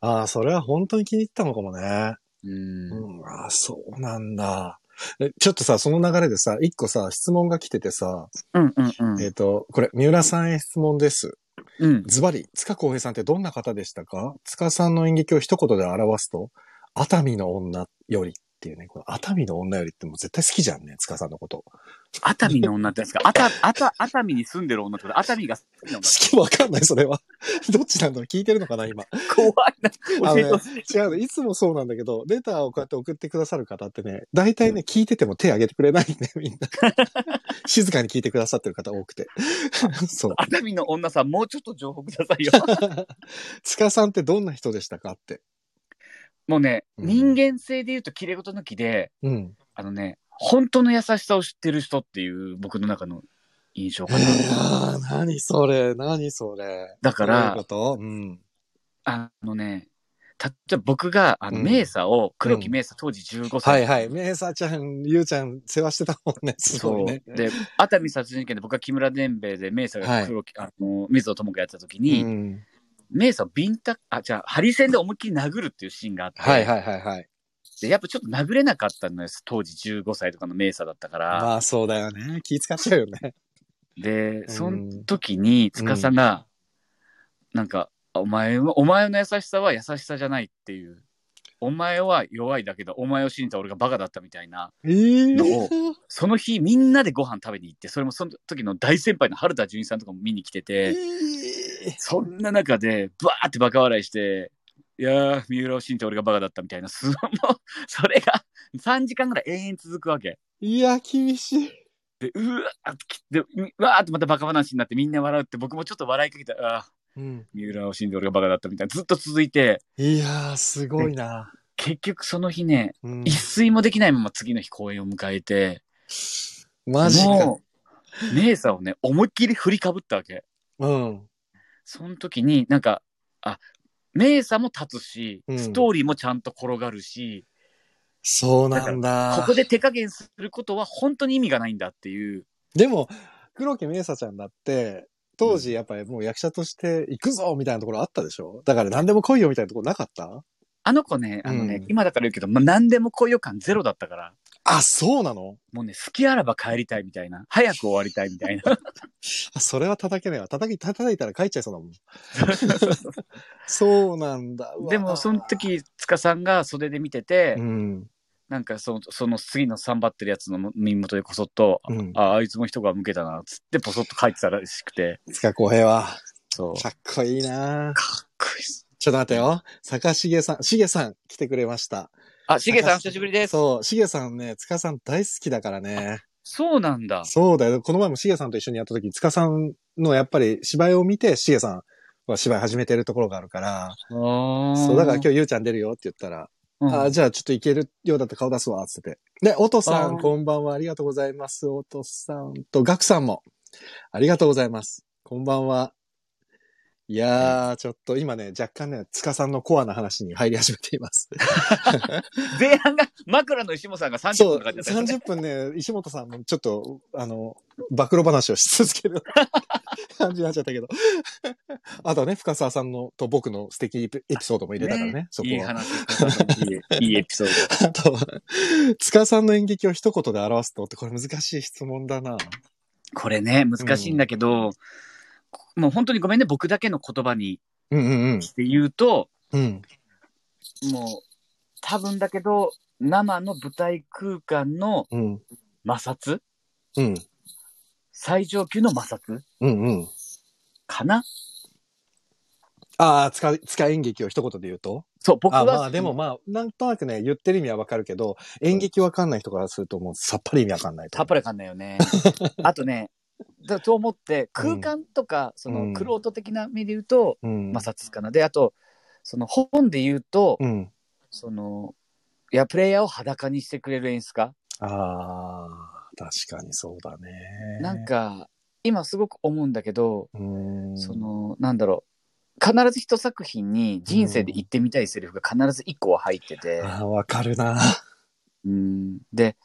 ああ、それは本当に気に入ったのかもね。うん。うん、ああ、そうなんだ。えちょっとさ、その流れでさ、一個さ、質問が来ててさ、うんうんうん。えっ、と、これ、三浦さんへ質問です。うん。ズバリ、塚公平さんってどんな方でしたか？塚さんの演劇を一言で表すと、熱海の女よりっていうね、この熱海の女よりってもう絶対好きじゃんね、塚さんのこと。熱海の女ってですか熱熱熱海に住んでる女ってこと熱海が好きな好きわかんない、それは。どっちなんだろう聞いてるのかな、今。怖いな。教えてほしい。違うの、いつもそうなんだけど、レターをこうやって送ってくださる方ってね、大体ね、聞いてても手挙げてくれないね、みんな。静かに聞いてくださってる方多くて。そう。熱海の女さん、もうちょっと情報くださいよ。塚さんってどんな人でしたかって。もうね、うん人間性で言うと綺麗事抜きで、うん。あのね、本当の優しさを知ってる人っていう僕の中の印象かな。何それ、何それ。だからどういうこと？うん。あのね、たっちゃ僕が、あの、うんメイサを、黒木メイサ当時15は歳。いはい。メイサちゃん、ゆうちゃん、世話してたもんね。すそう。ごいね。で、熱海殺人事件で僕は木村伝兵衛でメイサが黒木、あの、水野智子やってた時に、うん。メイサをビンタ、あ、じゃあ、ハリセンで思いっきり殴るっていうシーンがあって、はいはいはいはい。で、やっぱちょっと殴れなかったのよ。当時15歳とかの名差だったから。まあそうだよね。気使っちゃうよね。で、うんその時に、塚さんが、なんか、お前は、お前の優しさは優しさじゃないっていう。お前は弱いだけど、お前を信じた俺がバカだったみたいな。ええのをその日、みんなでご飯食べに行って、それもその時の大先輩の春田純一さんとかも見に来てて、そんな中で、バーってバカ笑いして、いやー、三浦を信じて俺がバカだったみたいな、すもう、それが3時間ぐらい永遠続くわけ。いや、厳しい。で、うわーってうわーってまたバカ話になってみんな笑うって、僕もちょっと笑いかけた、あーうん。三浦を信じて俺がバカだったみたいな、ずっと続いて、いやー、すごいな。結局その日ね、うん一睡もできないまま次の日公演を迎えて、マジか。もう、姉さんをね、思いっきり振りかぶったわけ。うん。その時になんか、あ、名さも立つし、うんストーリーもちゃんと転がるし、そうなんだ。ここで手加減することは本当に意味がないんだっていう。でも、黒木メイサちゃんだって、当時やっぱりもう役者として行くぞみたいなところあったでしょ？だから何でも来いよみたいなところなかった？あの子ね、あのね、うん今だから言うけど、まあ、何でも来いよ感ゼロだったから、あ、そうなの？もうね、好きあらば帰りたいみたいな、早く終わりたいみたいな。あ、それは叩けないわ。叩き、叩いたら帰っちゃいそうだもん。そうなんだ。うわでも、その、時、塚さんが袖で見てて、うん。なんかその、その次のサンバってるやつの耳元でこそっと、うん。あ、あいつも人が向けたな、つってポソッと書いてたらしくて、塚公平は、そう。かっこいいなかっこいいっすちょっと待ってよ。坂重さん、重さん来てくれました。あ、しげさん、お久しぶりです。そう、重さんね、塚さん大好きだからね。そうなんだ。そうだよ。この前も重さんと一緒にやった時、塚さんのやっぱり芝居を見て、重さんは芝居始めてるところがあるから、そそう、だから今日ゆうちゃん出るよって言ったら、うんあじゃあちょっといけるようだったら顔出すわ、つってて。で、おとさん、こんばんは。ありがとうございます。おとさんと、ガクさんも。ありがとうございます。こんばんは。いやー、ちょっと今ね、若干ね、塚さんのコアな話に入り始めています。前半が枕の石本さんが30そう、分かかっちゃったよね。30分ね、石本さんもちょっと、あの、暴露話をし続ける 感じになっちゃったけど。あとね、深沢さんのと僕の素敵エピソードも入れたからね、そこは。いい話、いいいいエピソーあと、塚さんの演劇を一言で表すとって、これ難しい質問だな。ド。これね、難しいんだけど、もう本当にごめんね、僕だけの言葉にうんうんして言うと、うん。うん。もう、多分だけど、生の舞台空間のうん。摩擦？うん。最上級の摩擦？うんうん。かな？ああ、塚、塚演劇を一言で言うと？そう、僕は。あまあでもまあ、なんとなくね、言ってる意味はわかるけど、演劇わかんない人からするともうさっぱり意味わかんないとたっぷりかんないよね。あとね、だと思って、空間とか、そうんの、クロート的な目で言うと、うん。摩擦かな。で、あと、その本で言うと、うん。その、いや、プレイヤーを裸にしてくれる演出家ああ、確かにそうだね。なん、か、今すごく思うんだけど、うん。その、なんだろう。必ず一作品に人生で言ってみたいセリフが必ず一個は入ってて、ああ、わかるな。うん、で、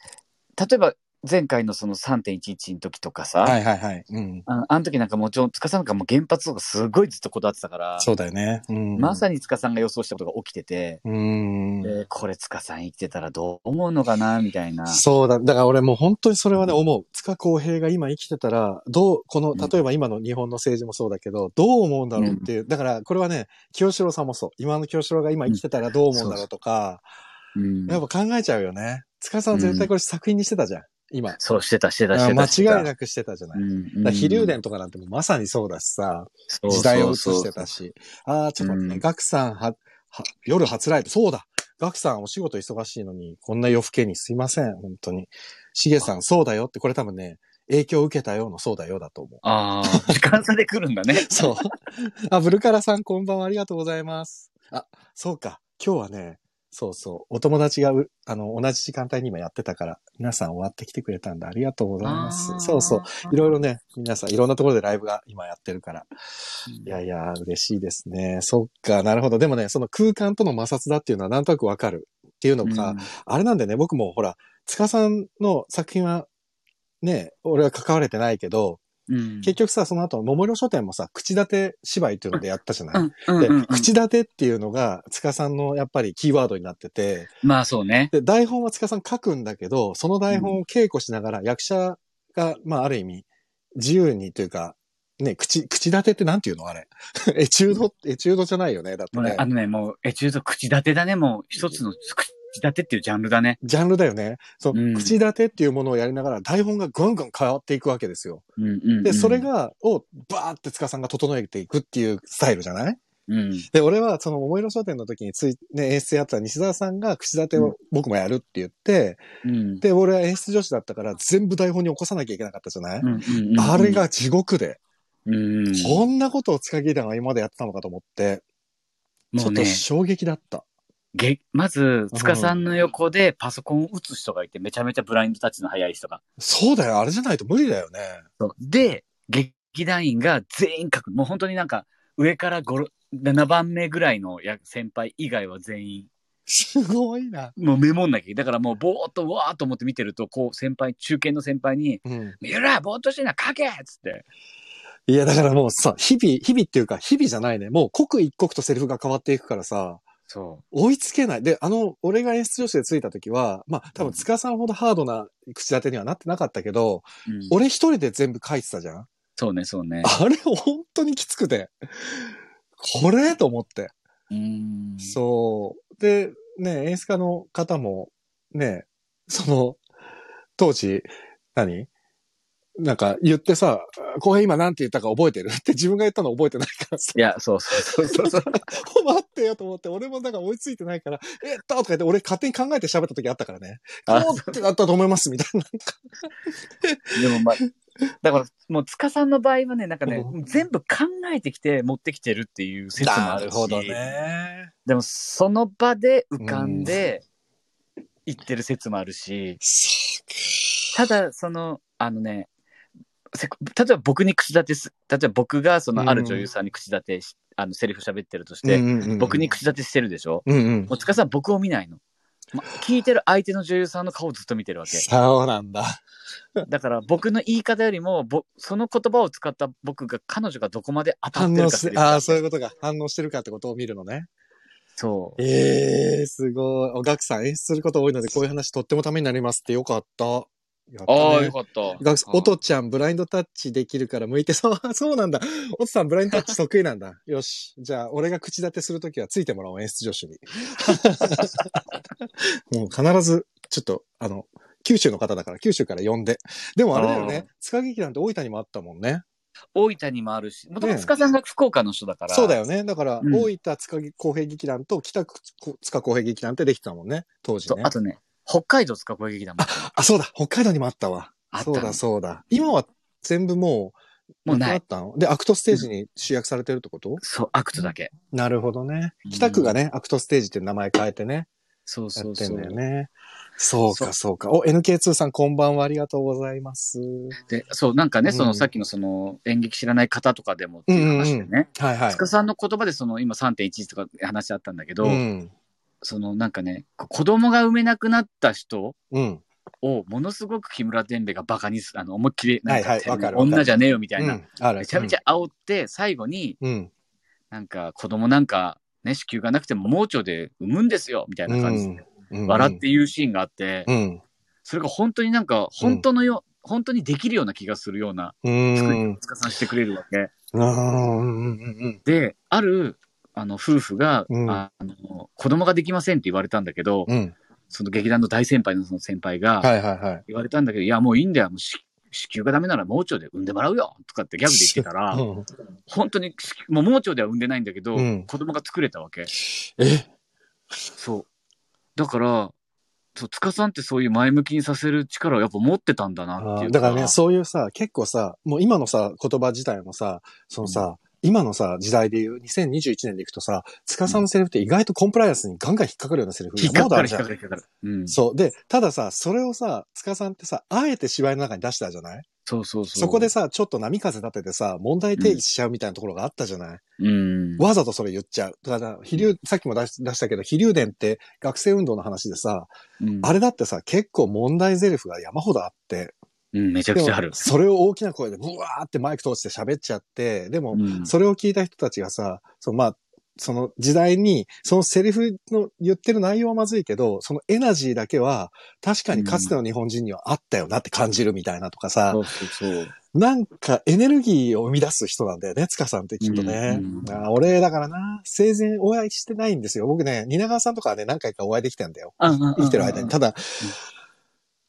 例えば前回のその3.11の時とかさ、はいはいはい。うん。ああの時なんかもちろん、塚さんなんかもう原発とかすごいずっとこだわってたから、そうだよね。うん。まさに塚さんが予想したことが起きてて、うん。でこれ塚さん生きてたらどう思うのかな、みたいな。そうだ。だから俺もう本当にそれはね、思う。塚公平が今生きてたら、どう、この、うん例えば今の日本の政治もそうだけど、どう思うんだろうっていう。だからこれはね、清志郎さんもそう。今の清志郎が今生きてたらどう思うんだろうとか、うんやっぱ考えちゃうよね。塚さんは絶対これ作品にしてたじゃん。今。そう、してた、してた、してた。間違いく。なくしてたじゃない。うんだから飛竜伝とかなんてもうまさにそうだしさ、そう時代を映してたし。ああ、ちょっと待ってね、うんガクさんは、は、夜初ライブ。そうだガクさんお仕事忙しいのに、こんな夜更けにすいません、本当に。しげさん、そうだよって、これ多分ね、影響を受けたようのそうだよだと思う。ああ、時間差で来るんだね。そう。あ、ブルカラさんこんばんはありがとうございます。あ、そうか。今日はね、そうそう。お友達がう、あの、同じ時間帯に今やってたから、皆さん終わってきてくれたんでありがとうございます。そうそう。いろいろね、皆さんいろんなところでライブが今やってるから。うんいやいや、嬉しいですね。そっか、なるほど。でもね、その空間との摩擦だっていうのはなんとなくわかるっていうのか、うんあれなんでね、僕もほら、塚さんの作品は、ね、俺は関われてないけど、うん。結局さ、その後、桃色書店もさ、口立て芝居っていうのでやったじゃない、うんうんでうんうん、口立てっていうのが、塚さんのやっぱりキーワードになってて、まあそうね。で、台本は塚さん書くんだけど、その台本を稽古しながら役者が、まあある意味、自由にというか、ね、口、口立てってなんていうのあれ？エチュード、エチュードじゃないよね。だってねあ。のね、もう、エチュード口立てだね。もう一つの口立てっていうジャンルだね。ジャンルだよね。そう、うん口立てっていうものをやりながら台本がぐんぐん変わっていくわけですよ。うんうん、うん。で、それ、が、をバーって塚さんが整えていくっていうスタイルじゃない？うん。で、俺はその桃色書店の時につい、ね、演出やってた西澤さんが口立てを僕もやるって言って、うん。で、俺は演出女子だったから全部台本に起こさなきゃいけなかったじゃない、うんうんうん、あれ、が地獄で、うん。こんなことを塚劇団が今までやってたのかと思って、ちょっと衝撃だった。げまず、塚さんの横でパソコンを打つ人がいて、めちゃめちゃブラインドタッチの速い人が。そうだよ、あれじゃないと無理だよね。で、劇団員が全員書く。もう本当になんか、上から5、7番目ぐらいのや先輩以外は全員、すごいな。もうメモんなきゃだからもうぼーっとわーっと思って見てると、こう先輩、中堅の先輩に、うん。ゆら、ぼーっとしてんな、書けっつって。いや、だからもうさ、日々、日々っていうか、日々じゃないね。もう刻一刻とセリフが変わっていくからさ、そ追いつけない。で、あの、俺が演出女子でついた時は、まあ、多分塚さんほどハードな口立てにはなってなかったけど、う。うん、俺一人で全部書いてたじゃん？そうね、そうね。あれ本当にきつくて。これと思って。うーん。そう。で、ね、演出家の方も、ね、その、当時、何？なんか言ってさ、後編今なんて言ったか覚えてる？って 自分が言ったの覚えてないからさ。いや、そうそうそうそう。待ってよと思って、俺もなんか追いついてないから、えっととか言って俺勝手に考えて喋った時あったからね。あこうってなったと思いますみたいな。でもまあ、だから、もう、塚さんの場合はね、なんかね、う全部考えてきて持ってきてるっていう説もあるし。ね。でも、その場で浮かんで、言ってる説もあるし、ただ、その、あのね、せ例えば僕に口立てす、例えば僕がそのある女優さんに口立てし、あのセリフ喋ってるとして、僕に口立てしてるでしょ？うんうんもう塚さん僕を見ないの。ま、聞いてる相手の女優さんの顔をずっと見てるわけ。そうなんだ。だから僕の言い方よりも、ぼその言葉を使った僕が彼女がどこまで当たってるかってああ、そういうことか。反応してるかってことを見るのね。そう。ええー、すごい。おガクさん演出すること多いので、こういう話とってもためになりますってよかった。ねああ、よかった。おとちゃんブラインドタッチできるから向いてそう。そうなんだ。おとさんブラインドタッチ得意なんだ。よし。じゃあ、俺が口立てするときはついてもらおう、演出助手に。もう必ず、ちょっと、あの、九州の方だから、九州から呼んで。でもあれだよね。つか劇団って大分にもあったもんね。大分にもあるし、もともとつかさんが福岡の人だから。そうだよね。だから、うん大分塚公平劇団と北塚公平劇団ってできてたもんね。当時ね。あとね、北海道つかこうへい劇団も。あ、そうだ。北海道にもあったわ。あったそうだ、そうだ。今は全部もう、もうなくなったの？で、アクトステージに集約されてるってこと、そう、アクトだけ。なるほどねうん。北区がね、アクトステージって名前変えてね、そうやそうそう。ってんだよね。そうそうか、そうか。お、NK2 さんこんばんは、ありがとうございます。で、そう、なんかね、うんそのさっきのその演劇知らない方とかでもっていう話でね、はいはい。塚さんの言葉でその今3.1とか話あったんだけど、うん。そのなんかね、こ子供が産めなくなった人うん。をものすごく木村天兵衛がバカにす、あの、思いっきり、なんはいはいてわかるわかる女じゃねえよみたいな、うん。ある。めちゃめちゃ煽って、最後に、うん。なんか子供なんかね、子宮がなくても盲腸で産むんですよみたいな感じで、うん。笑って言うシーンがあって、うん。それが本当になんか、本当のよ、本当にできるような気がするようなうん。作りうんを。塚さんしてくれるわけ。うん。うん。うん。で、ある、あの、夫婦が、うんあの、子供ができませんって言われたんだけど、うん。その劇団の大先輩のその先輩が。言われたんだけど、いや、もういいんだよ。もう子子宮がダメなら盲腸で産んでもらうよとかってギャグで言ってたら、うん本当に子もう盲腸では産んでないんだけど、うん子供が作れたわけ。え？そう。だから、そう、塚さんってそういう前向きにさせる力をやっぱ持ってたんだなっていうだからね、そういうさ、結構さ、もう今のさ、言葉自体もさ、そのさ、今のさ、時代で言う、2021年でいくとさ、塚さんのセリフって意外とコンプライアンスにガンガン引っかかるようなセリフ引っかかる山ほどあるじゃん引っかかる引っかかる。うん。そう。で、たださ、それをさ、塚さんってさ、あえて芝居の中に出したじゃない？そうそうそう。そこでさ、ちょっと波風立ててさ、問題定義しちゃうみたいなところがあったじゃない、うん。わざとそれ言っちゃう。だから、飛竜、さっきも出し出したけど、飛竜伝って学生運動の話でさ、うんあれだってさ、結構問題ゼリフが山ほどあって、うん、めちゃくちゃある。それを大きな声でブワーってマイク通して喋っちゃって、でもう、んそれを聞いた人たちがさ、そのまあ、その時代に、そのセリフの言ってる内容はまずいけど、そのエナジーだけは、確かにかつての日本人にはあったよなって感じるみたいなとかさ、そうそうそう。なんかエネルギーを生み出す人なんだよね、塚さんってきっとね。うんうん俺、だからな、生前お会いしてないんですよ。僕ね、蜷川さんとかはね、何回かお会いできたんだよ。生きてる間に。ただ、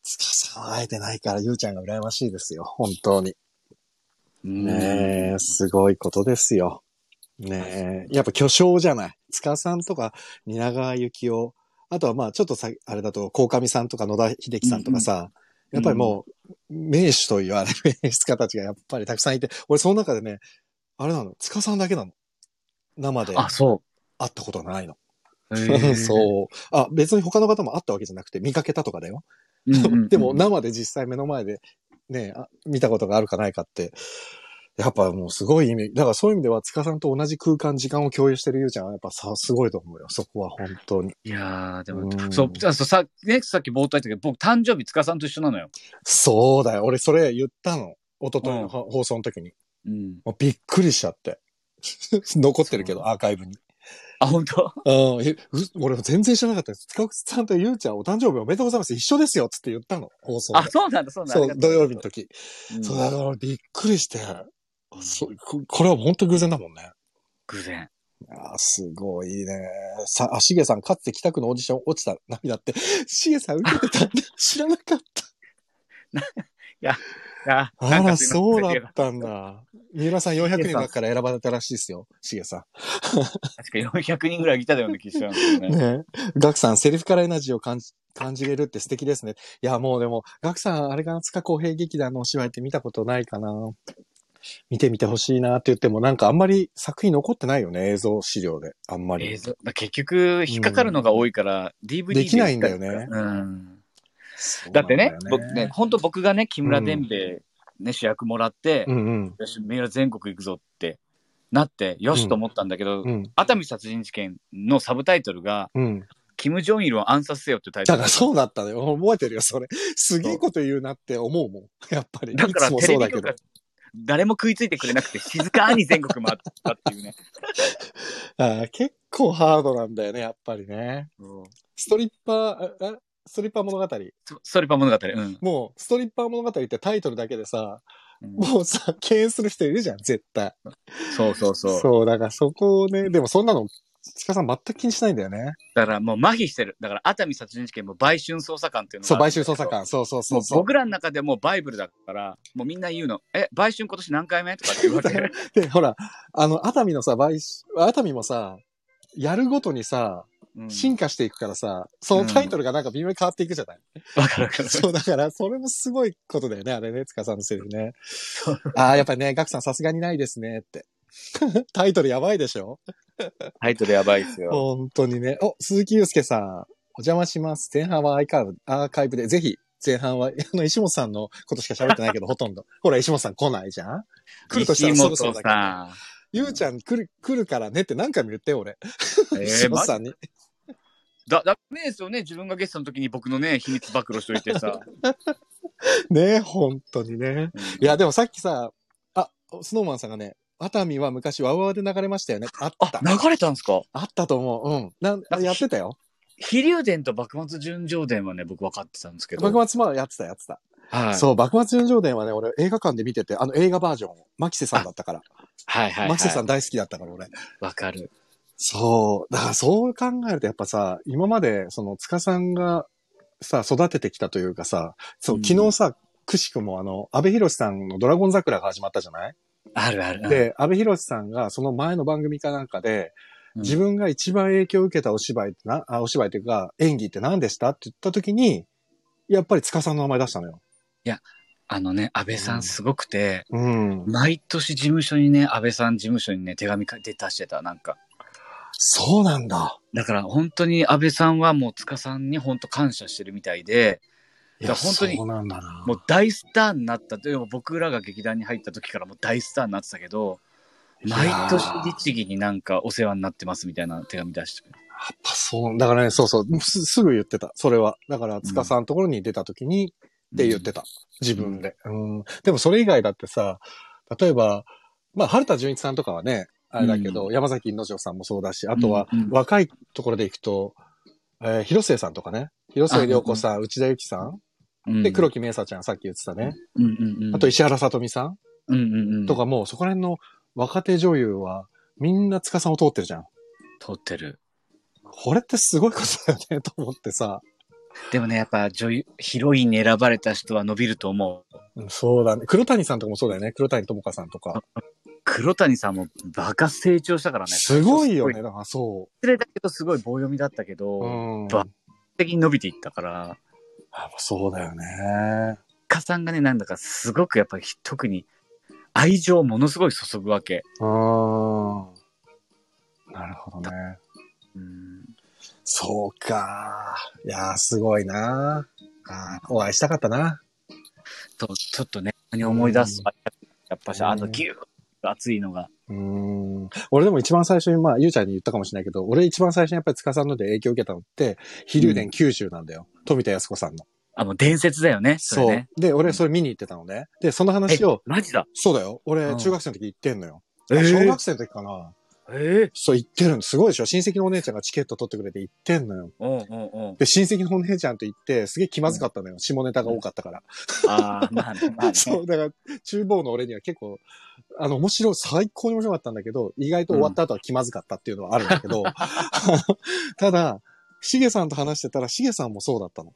塚さんは会えてないから、ゆうちゃんが羨ましいですよ。本当に。うんねえ、すごいことですよ。ねえ、やっぱ巨匠じゃない。塚さんとか、蜷川幸雄。あとはまあ、ちょっとさ、あれだと、鴻上さんとか野田秀樹さんとかさ、やっぱりもう、名手と言われる演出家たちがやっぱりたくさんいて、俺その中でね、あれなの、塚さんだけなの。生であ、そ会ったことないの。そう。あ、別に他の方も会ったわけじゃなくて、見かけたとかだよ。でも生で実際目の前でね、あ見たことがあるかないかって、やっぱもうすごい意味。だからそういう意味では、塚さんと同じ空間、時間を共有してるゆうちゃんはやっぱさ、すごいと思うよ。そこは本当に。いやー、でも、うんそう、さ、ね、さっき冒頭言ったけど、僕、誕生日、塚さんと一緒なのよ。そうだよ。俺それ言ったの。一昨日うんの放放送の時に。うん。もうびっくりしちゃって。残ってるけど、アーカイブに。あ、本当？うんえう俺全然知らなかったです。塚さんとゆうちゃんお誕生日おめでとうございます。一緒ですよ。つって言ったの。放送で。あ、そうなんだ、そうなんだ。そう、土曜日の時。うんそう、だからびっくりして、そここれは本当偶然だもんね。偶然。あーすごいね。さ、あ、しげさん、かつて北区のオーディション落ちた涙って、しげさん受けてたんだ。知らなかった。いませんそうだったんだ。三浦さん400人の中から選ばれたらしいですよ。しげさ確か400人ぐらいいたような気がしたんです。ね。ねガクさん、セリフからエナジーを感じ、感じれるって素敵ですね。いや、もうでも、ガクさん、あれかな、塚公平劇団のお芝居って見たことないかな。見てみてほしいなって言っても、なんかあんまり作品残ってないよね、映像資料で。あんまり。映像、だ結局、引っかかるのが多いから、DVD できないんだよねうん。だってね、僕ね、本当僕がね、木村伝兵衛、ね、主役もらって、うんうん。よし、三浦全国行くぞってなって、よしと思ったんだけど、うん。熱海殺人事件のサブタイトルが、うん。キム・ジョンイルを暗殺せよってタイトル。だからそうだったのよ。覚えてるよ、それ。すげえこと言うなって思うもん。やっぱり。だからいつもそうだけどテレビ局が。誰も食いついてくれなくて、静かに全国回ったっていうね。あー結構ハードなんだよね、やっぱりね。ストリッパー、ストリッパー物語。そストリッパ物語。うん。もう、ストリッパー物語ってタイトルだけでさ、うんもうさ、敬遠する人いるじゃん、絶対。そうそうそう。そう、だからそこをね、でもそんなの、塚さん全く気にしないんだよね。だからもう麻痺してる。だから熱海殺人事件も売春捜査官っていうのがそう、買あるんだけど収捜査官。そうそうそもううそう。僕らの中でもうバイブルだから、もうみんな言うの。え、売春今年何回目とかって言われて。で、ほら、あの、熱海のさ、買収、熱海もさ、やるごとにさ、うん進化していくからさ、そのタイトルがなんか微妙に変わっていくじゃない、わかるわかる。そう、だから、それもすごいことだよね、あれね、塚さんのセリフね。ああ、やっぱりね、ガクさんさすがにないですね、って。タイトルやばいでしょ？タイトルやばいですよ。本当にね。お、鈴木祐介さん、お邪魔します。前半はアーカイブ、アーカイブで、ぜひ、前半は、あの、石本さんのことしか喋ってないけど、ほとんど。ほら、石本さん来ないじゃん？来るとしたらそろそろだけど。さゆうちゃん来る、来るからねって何回も言ってよ、俺。ん。え石ー、ま本さんに。だ、ダメですよね。自分がゲストの時に僕のね、秘密暴露しといてさ。ね本当にね。うんいや、でもさっきさ、あ、スノーマンさんがね、熱海は昔ワウワウで流れましたよね。あった。あ、流れたんですか？あったと思う。うん。なんなんかやってたよ。飛龍伝と幕末純情伝はね、僕分かってたんですけど。幕末まだやってた、やってた。はい。そう、幕末純情伝はね、俺映画館で見てて、あの映画バージョン、マキセさんだったから。はいはい、はい。マキセさん大好きだったから、俺。わかる。そう。だからそう考えるとやっぱさ、今まで、その、塚さんがさ、育ててきたというかさ、そうう、ん昨日さ、くしくもあの、安倍博さんのドラゴン桜が始まったじゃない？あるある。で、安倍博さんがその前の番組かなんかで、うん自分が一番影響を受けたお芝居ってな、あお芝居というか、演技って何でした？って言った時に、やっぱり塚さんの名前出したのよ。あのね、安倍さんすごくて、うん。毎年事務所にね、安倍さん事務所にね、手紙書いて出してた、なんか。そうなんだ。だから本当に安倍さんはもう塚さんに本当感謝してるみたいで、いや、本当に。もう大スターになった。でも僕らが劇団に入った時からもう大スターになってたけど、毎年律儀になんかお世話になってますみたいな手紙出してくる。やっぱそう、だからね、そうそう、すすぐ言ってた、それは。だから、塚さんのところに出た時に、って言ってた。自分で。うん。でもそれ以外だってさ、例えば、まあ、春田純一さんとかはね、あれだけど、う山崎の城さんもそうだし、あとはうんうん若いところで行くと、えー広末さんとかね、広末涼子さん、内田有紀さん、うんで、黒木芽沙ちゃんさっき言ってたね。うんうんうん。あと石原さとみさんうんうんうん。とかも、そこら辺の若手女優は、みんな塚さんを通ってるじゃん。撮ってる。これってすごいことだよね、と思ってさ。でもね、やっぱ女優、ヒロインに選ばれた人は伸びると思う。うんそうだね。黒谷さんとかもそうだよね。黒谷友香さんとか。黒谷さんもバカ成長したからね。すごいよね。すだからそ失礼だけど、すごい棒読みだったけど、う。うん。ば的に伸びていったから、あそうだよね。かさんがね、なんだかすごくやっぱり特に愛情をものすごい注ぐわけ。うん。なるほどね。うんそうか。いやー、すごいな。あーお会いしたかったな。と、ちょっとね、思い出すと。やっぱあのギュー熱いのが。うん。俺でも一番最初に、まあ、ゆうちゃんに言ったかもしれないけど、俺一番最初にやっぱり塚さんので影響を受けたのって、飛龍伝九州なんだよ。富田康子さんの。あ、もう伝説だよね。そそう。で、俺それ見に行ってたのね。で、その話を、マジだ。そうだよ。俺うん中学生の時行ってんのよ。えー小学生の時かな。ええそう、行ってるの。すごいでしょ親戚のお姉ちゃんがチケット取ってくれて行ってんのよ。おうおうおうで、親戚のお姉ちゃんと行って、すげえ気まずかったのよ。下ネタが多かったから。ああ、まあね、まあね。そう、だから、厨房の俺には結構、あの、面白い、最高に面白かったんだけど、意外と終わった後は気まずかったっていうのはあるんだけど、ただ、しげさんと話してたら、しげさんもそうだったの。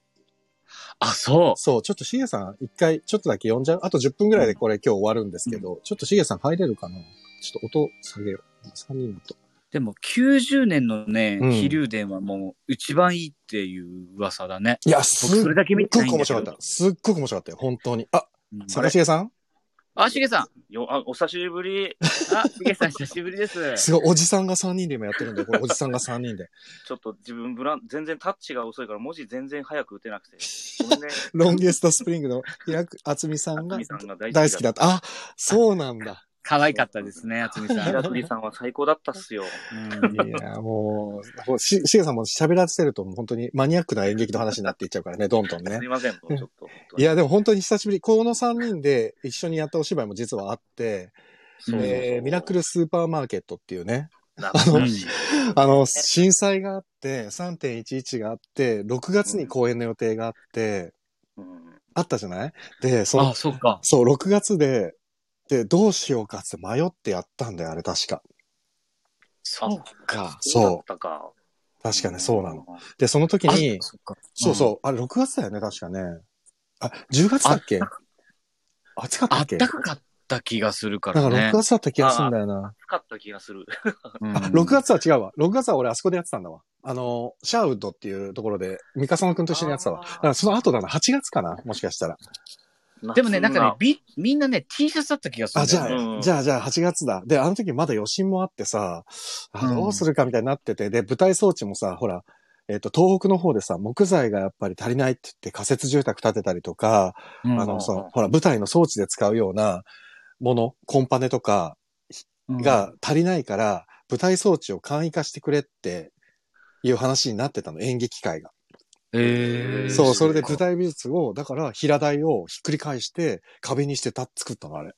あ、そそう、ちょっとしげさん、一回、ちょっとだけ呼んじゃうあと10分ぐらいでこれ今日終わるんですけど、ちょっとしげさん入れるかなちょっと音下げよう。3人だと。う。でも、90年のね、うん飛龍伝はもう、一番いいっていう噂だね。いや、すっ僕、それだけ見てごないんだけどく面白かった。すっごく面白かったよ、本当に。あ、うん坂重さん？あ、しげさよあ、お久しぶり。ん。あ、しげさん、久しぶりです。すごい、おじさんが3人で今やってるんだよ。これ、おじさんが3人で。ちょっと自分ブラン、全然タッチが遅いから文字全然早く打てなくて。ごめんね。ロンゲストスプリングの平久厚美さんがみさんが大大好きだっった。あ、そうなんだ。可愛かったですね、あつみさん。平鳥さんは最高だったっすよ。うんいや、もう、し、しげさんも喋らせると、本当にマニアックな演劇の話になっていっちゃうからね、どんどんねすい。ません、もうちょっと。いや、でも本当に久しぶり。この3人で一緒にやったお芝居も実はあって、そうそうそうえーミラクルスーパーマーケットっていうね、懐かしいあの、震災があって、3.11があって、6月に公演の予定があって、うんあったじゃないで、そのあ、そっか。そう、6月で、で、どうしようかって迷ってやったんだよ、あれ確か。そうか。そう。確かね、そうなの。で、その時あに、そっか。そうそう、あれ6月だよね、確かね。あ、10月だっけ？暑かったあっけ？ったかかった気がするかだかららね6。月だった気がするんだよな。使った気がする。うんあ、6月は違うわ。6月は俺あそこでやってたんだわ。あの、シャウッドっていうところで、ミカサノ君と一緒にやってたわ。だからその後だな、8月かなもしかしたら。でもね、なんかね、びみんなね、T シャツだった気がするあ、じゃ。あ、うんじゃあ、じゃあ8月だ。で、あの時まだ余震もあってさ、どうするかみたいになってて、で、舞台装置もさ、ほら、えっ、と、東北の方でさ、木材がやっぱり足りないって言って仮設住宅建てたりとか、うんあの、その、ほら、舞台の装置で使うようなもの、コンパネとかが、足りないから、舞台装置を簡易化してくれっていう話になってたの、演劇界が。えーそう、それで舞台美術を、だから平台をひっくり返して壁にしてた、作ったの、あれ。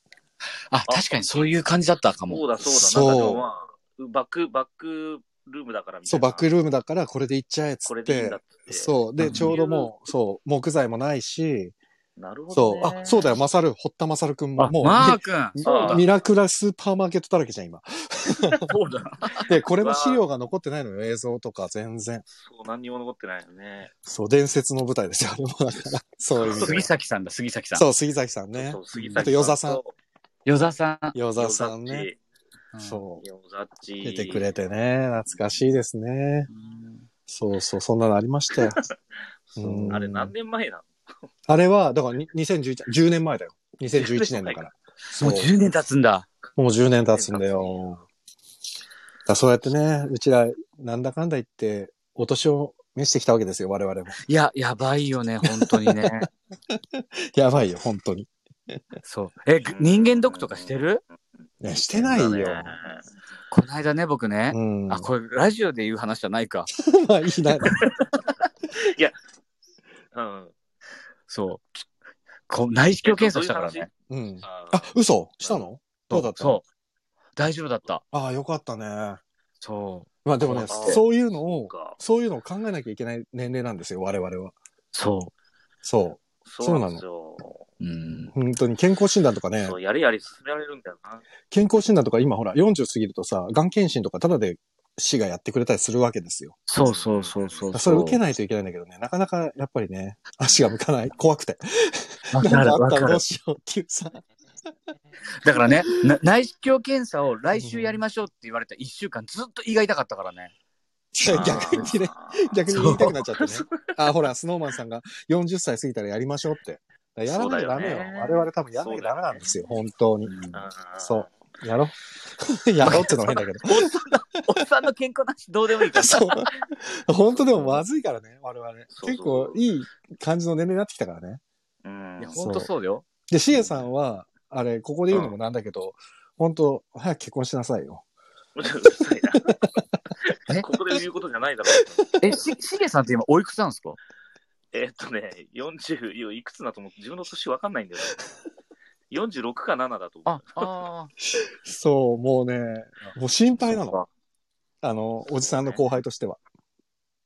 あ、確かにそういう感じだったかも。そうだそうだ。そうなんかでもまあ、バック、バックルームだからみたそ、いうな。バックルームだからこれでいっちゃえっつっこれでいいんだてっ。て。そう。で、うんちょうどもう、そう、木材もないし、なるほど、ね。そう。あ、そうだよ、マサル、堀田マサルくんも、あ、もう、マー君。ミラクラスーパーマーケットだらけじゃん、今。そうだ。で、これも資料が残ってないのよ、映像とか全然。そう、何にも残ってないよね。そう、伝説の舞台ですよ、あれもだから。そういう杉は。崎さんだ、杉崎さん。そう、杉崎さんねそ。う、杉あ崎と与座さんと与座さん。与座さんね。うんそう。出てくれてね、懐かしいですね。そうそう、そんなのありましたよ。うんあれ何年前なのあれは、だからに2011、10年前だよ。2011年だから。そもう10年経つんだ。もう10年経つんだよ。だそうやってね、うちら、なんだかんだ言って、お年を召してきたわけですよ、我々も。いや、やばいよね、本当にね。やばいよ、本当に。そう。え、ぐ人間ドックとかしてる？ね、してないよ。この間ね、僕ねう。ん。あ、これラジオで言う話じゃないか。まあいいな。うん。そう。こう内視鏡検査したからね。うん。ああ、嘘？したの？どうだった？そう。大丈夫だった。ああ、よかったね。そう。まあでもね、あそういうのを、そういうのを考えなきゃいけない年齢なんですよ、我々は。そそそうなんですよ。う。うん。う。本当に健康診断とかねそ、う、やれやれ進められるんだよな。健康診断とか今ほら、40過ぎるとさ、がん検診とかただで市がやってくれたりするわけですよ。そうそうそうそう。それ受けないといけないんだけどね、なかなかやっぱりね、足が向かない。怖くて。わかかるわからどう。しようっていうさ。だからね、な内視鏡検査を来週やりましょうって言われた1週間ずっと胃が痛かったからね。逆にね、逆に言いたくなっちゃってね。あ、ほら、スノーマンさんが40歳過ぎたらやりましょうって。やらなきゃダメよ。よね我々多分やらなきゃダメなんですよ、本当に。そそう。やろう。やろうってのも変だけど。おっさんの健康なしどうでもいいから。そう。本当でもまずいからね、我々。そう結構いい感じの年齢になってきたからね。う。うんいや、ほんとそうだよ。で、シエさんは、あれ、ここで言うのもなんだけど、本当早く結婚しなさいよ。うるさいえ？な。ここで言うことじゃないだろう。え、し、しげさんって今おいくつなんですか？えっとね、40、いくつだと思って自分の年わかんないんだよ。46か7だと思あう。、あそう、もうね、もう心配なの。そあの、おじさんの後輩としては。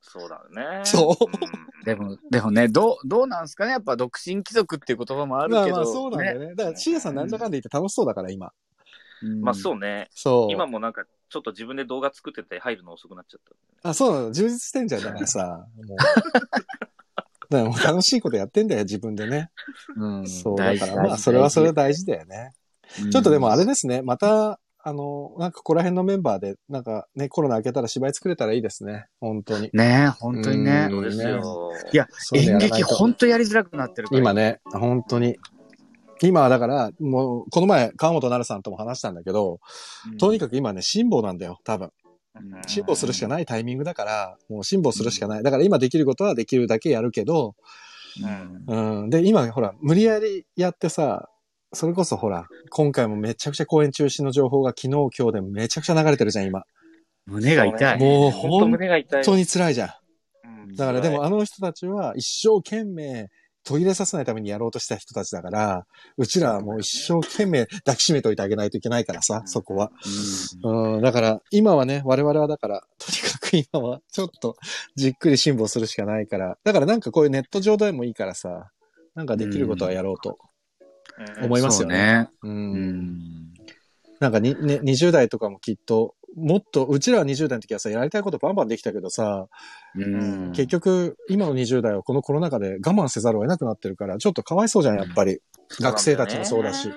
そうだね。そううんでも、でもね、どう、どうなんすかね？やっぱ独身貴族っていう言葉もあるけど。まあまあそうなんだよね。だから、シエさんなんじゃかんで言って楽しそうだから、今。うんまあそうね。そう。今もなんか、ちょっと自分で動画作ってて入るの遅くなっちゃった。あ、そうなの。充実してんじゃん。だからさ、もう。だからもう楽しいことやってんだよ、自分でね。うん。そう。だから、まあ、それはそれで大事だよね。うんちょっとでもあれですね、また、あの、なんかここら辺のメンバーで、なんかね、コロナ明けたら芝居作れたらいいですね。本当に。ねえ、本当にねう。そうですよ。いや演劇本当やりづらくなってるから。今ね、本当に。今はだから、もう、この前、川本なるさんとも話したんだけど、うん、とにかく今ね、辛抱なんだよ、多分。うん辛抱するしかないタイミングだから、もう辛抱するしかない。だから今できることはできるだけやるけど、うんうん。で、今、ほら、無理やりやってさ、それこそほら、今回もめちゃくちゃ公演中止の情報が昨日今日でめちゃくちゃ流れてるじゃん、今。胸が痛い。もう本当本胸が痛い。当に辛いじゃうんん。だからでも、あの人たちは一生懸命途切れさせないためにやろうとした人たちだから、うちらはもう一生懸命抱きしめといてあげないといけないからさ、そこは。うん、だから、今はね、我々はだから、とにかく今は、ちょっと、じっくり辛抱するしかないから、だからなんかこういうネット上でもいいからさ、なんかできることはやろうとうん思いますよね。そうね。う。うんん。なんかに、ね、20代とかもきっと、もっと、うちらは20代の時はさ、やりたいことバンバンできたけどさ、うん。結局、今の20代はこのコロナ禍で我慢せざるを得なくなってるから、ちょっとかわいそうじゃん、やっぱり。学生たちもそうだし。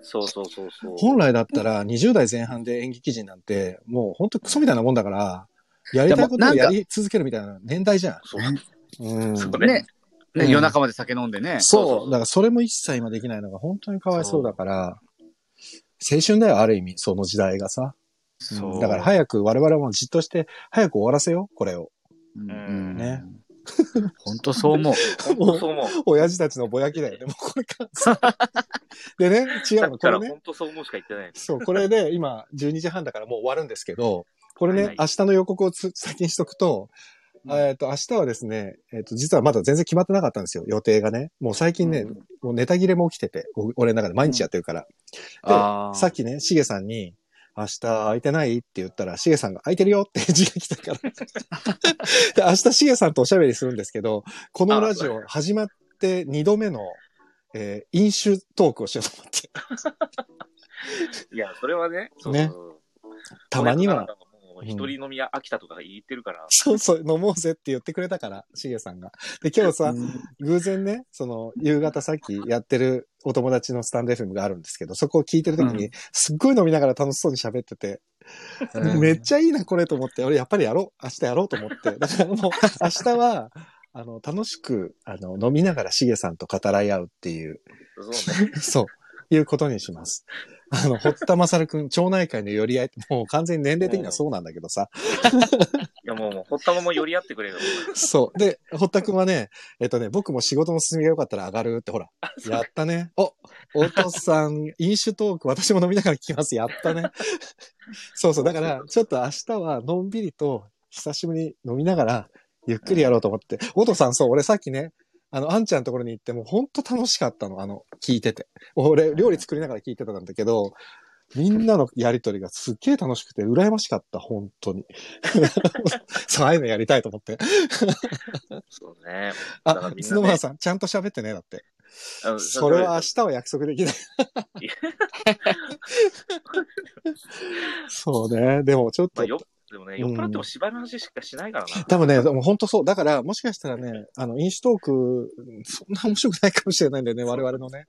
そうそうそうそう。本来だったら20代前半で演劇人なんて、もう本当クソみたいなもんだから、やりたいことをやり続けるみたいな年代じゃん。そううん。そうね。ね、うん夜中まで酒飲んでね。そう。だからそれも一切今できないのが本当にかわいそうだから、青春だよ、ある意味、その時代がさ。そう。だから早く我々もじっとして、早く終わらせよう、これを。うんね。本当そう思う。本当そう思う。親父たちのぼやきだよね、もうこれから。でね、違うの、これね。本当そう思うしか言ってない。そう、これで今12時半だからもう終わるんですけど、これね、はいはい明日の予告をつ 先にしとくと、えっ、と、明日はですね、えっ、と、実はまだ全然決まってなかったんですよ、予定がね。もう最近ね、うんもうネタ切れも起きてて、お俺の中で毎日やってるから。あーさっきね、しげさんに、明日空いてない？って言ったら、しげさんが空いてるよって返事が来たから。で、明日しげさんとおしゃべりするんですけど、このラジオ始まって2度目の、えー飲酒トークをしようと思って。いや、それはね、ねたまには、。一人飲み屋飽きたとか言ってるから。そうそう、飲もうぜって言ってくれたから、しげさんが。で、今日さ、偶然ね、その、夕方さっきやってるお友達のスタンド FM があるんですけど、そこを聞いてるときに、うすっごい飲みながら楽しそうに喋ってて、うんめっちゃいいな、これと思って、俺やっぱりやろう、明日やろうと思って。だからもう、明日は、あの、楽しく、あの、飲みながらしげさんと語らい合うっていう、そうね。そう、いうことにします。あの、堀田正くん、町内会の寄り合いって、もう完全に年齢的にはそうなんだけどさ。いや、もう、もう、ほったまも寄り合ってくれる。そう。で、堀田くんはね、えっとね、僕も仕事の進みが良かったら上がるって、ほら、やったね。お、お父さん、飲酒トーク、私も飲みながら聞きます。やったね。そうそう。だから、ちょっと明日はのんびりと、久しぶりに飲みながら、ゆっくりやろうと思って。お父さん、そう、俺さっきね、あの、あんちゃんのところに行っても、ほんと楽しかったの、あの、聞いてて。俺、料理作りながら聞いてたんだけど、みんなのやりとりがすっげえ楽しくて、羨ましかった、本当に。そう、ああいうのやりたいと思って。そうね。あ、ねスノーマンさん、ちゃんと喋ってね、だって。それは明日は約束できない。そうね。でもちょっとまあ、、よ、でもね、酔っ払っても芝居の話しかしないからな。多分ね、でも本当そう。だから、もしかしたらね、あの、飲酒トーク、そんな面白くないかもしれないんだよね、我々のね。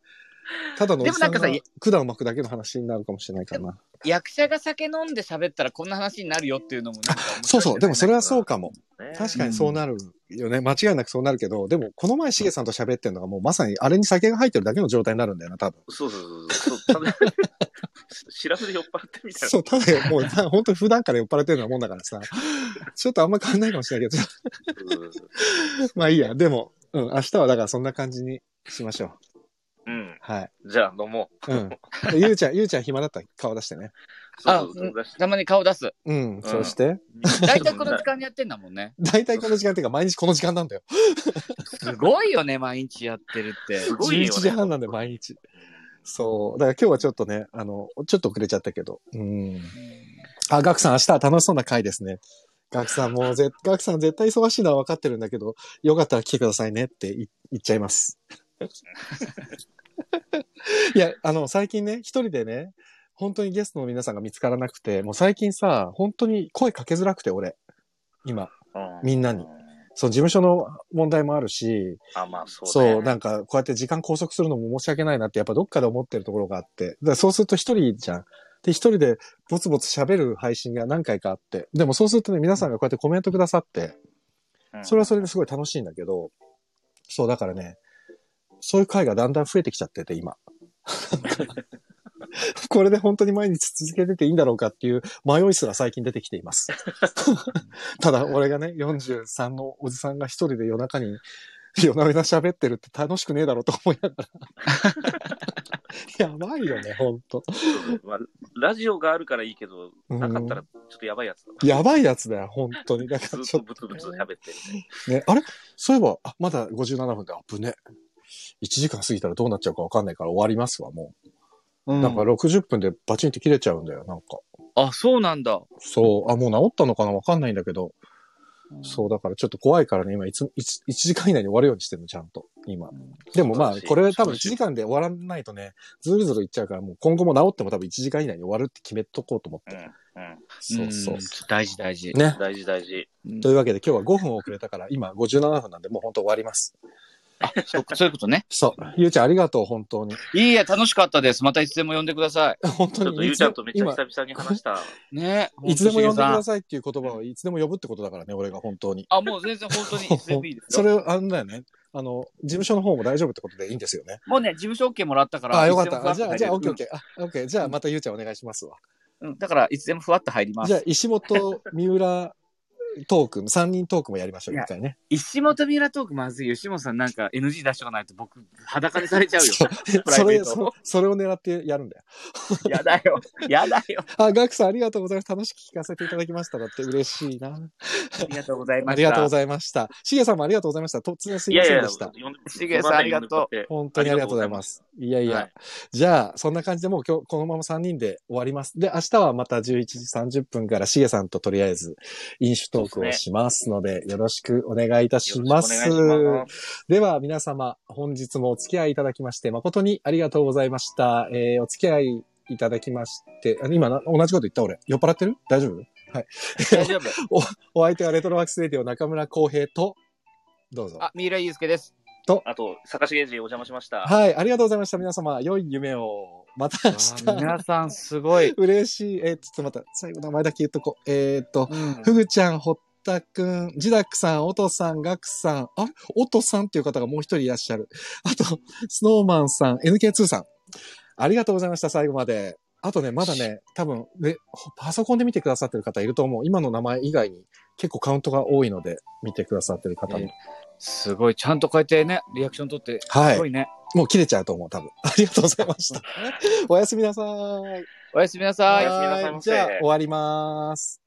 ただのおじさんがでもなんか管を巻くだけの話になるかもしれないからな。役者が酒飲んで喋ったらこんな話になるよっていうのもそうそう。でもそれはそうかも。ね確かにそうなるよね。間違いなくそうなるけど、でも、この前しげさんと喋ってるのがもうまさにあれに酒が入ってるだけの状態になるんだよな、多分。そうそうそうそう。ただ知らずに酔っ払ってみたいな。そう、ただもう、な本当に普段から酔っ払ってるようなもんだからさ、ちょっとあんま変わんないかもしれないけど、まあいいや。でも、うん、明日はだからそんな感じにしましょう。うん。はい。じゃあ飲もう。うん。でゆうちゃん、ゆうちゃん暇だったら顔出してね。あたまに顔出す。うん、そうして。大体この時間にやってんだもんね。大体この時間っていうか、毎日この時間なんだよ。すごいよね、毎日やってるって。すごいよね11時半なんで毎日。そう。だから今日はちょっとね、あの、ちょっと遅れちゃったけど。うん。あ、ガクさん明日は楽しそうな回ですね。ガクさんもうぜ、ガクさん絶対忙しいのは分かってるんだけど、よかったら来てくださいねって言言っちゃいます。いや、あの、最近ね、一人でね、本当にゲストの皆さんが見つからなくて、もう最近さ、本当に声かけづらくて、俺。今。うんみんなに。そう、事務所の問題もあるし、あ、まあそうそう、ね。なんか、こうやって時間拘束するのも申し訳ないなって、やっぱどっかで思ってるところがあって。だそうすると一人じゃん。で、一人でボツボツ喋る配信が何回かあって。でもそうするとね、皆さんがこうやってコメントくださって、うんそれはそれですごい楽しいんだけど、そう、だからね、そういう回がだんだん増えてきちゃってて、今。これで本当に毎日続けてていいんだろうかっていう迷いすら最近出てきています。ただ、俺がね、43のおじさんが一人で夜中に夜な夜な喋ってるって楽しくねえだろうと思いながら。やばいよね、ほんと。まあ、ラジオがあるからいいけど、うんなかったらちょっとやばいやつだわ。やばいやつだよ、本当に。だかずっらちょっとブツブツ喋ってるね。とね。あれ？そういえば、あ、まだ57分で、あぶね。1時間過ぎたらどうなっちゃうかわかんないから終わりますわ、もう。うんなんか60分でバチンって切れちゃうんだよ、なんか。あ、そうなんだ。そう。あ、もう治ったのかなわかんないんだけど。そう、だからちょっと怖いからね、今いつ、いつ1時間以内に終わるようにしてるの、ちゃんと。今。でもまあ、これ多分1時間で終わらないとね、ずるずるいっちゃうから、もう今後も治っても多分1時間以内に終わるって決めとこうと思って。うん。うん。そうそう。ん大事大事。ね。大事大事。うんというわけで今日は5分遅れたから、今57分なんでもう本当終わります。そうそういうことね。そう。ゆうちゃんありがとう、本当に。いいや、楽しかったです。またいつでも呼んでくださ本当に。ちょっとゆうちゃんとめっちゃ今久々に話した。い。ねいつでも呼んでくだい。さいっていう言葉をいつでも呼ぶってことだからね、俺が本当に。あ、もう全然本当にいつでもいいですよ。それ、あんだよね。あの、事務所の方も大丈夫ってことでいいんですよね。もうね、事務所 OK もらったから。あ、よかった。あじゃあ、じゃあ、オッケーオッケケー。あ、オッケー。じゃあ、またゆうちゃんお願いしますわ。ー。うん、だから、いつでもふわっと入ります。じゃあ、石本、三浦トーク、3人トークもやりましょう、一回ね。石本ミラトークまずい。吉本さんなんか NG 出しとかないと僕、裸にされちゃうよ。そう プライそれ、そそれを狙ってやるんだよ。やだよ。やだよ。あ、ガクさんありがとうございます。楽しく聞かせていただきました。だって嬉しいな。ありがとうございました。ありがとうございました。しげさんもありがとうございました。突然すいませんでした。呼んでしげさんありがとう。本当にありがとうございます。いやいや、はいじゃあ、そんな感じでもう今日このまま3人で終わります。で、明日はまた11時30分からしげさんととりあえず飲酒トークをしますので、よろしくお願いいたします。では皆様、本日もお付き合いいただきまして誠にありがとうございました。えー、お付き合いいただきまして、あ今な同じこと言った俺。酔っ払ってる？大丈夫？大丈夫。お相手はレトロワークスレディオ中村浩平と、どうぞ。あ、三浦祐介です。あと、坂重寺お邪魔しました。はい、ありがとうございました。皆様、良い夢を。また明日。皆さんすごい。嬉しい。えーちょっとまた、最後名前だけ言っとこう。えーっと、うんふぐちゃん、ほったくん、ジダックさん、おとさん、ガクさん、あれ？おとさんっていう方がもう一人いらっしゃる。あと、スノーマンさん、NK2 さん。ありがとうございました、最後まで。あとね、まだね、多分、で、パソコンで見てくださってる方いると思う。今の名前以外に結構カウントが多いので、見てくださってる方も。えすごい。ちゃんとこうやってね、リアクション取って、はいすごいね。もう切れちゃうと思う、多分。ありがとうございました。おやすみなさい。おやすみなさい。おやすみなさいじゃあ、終わります。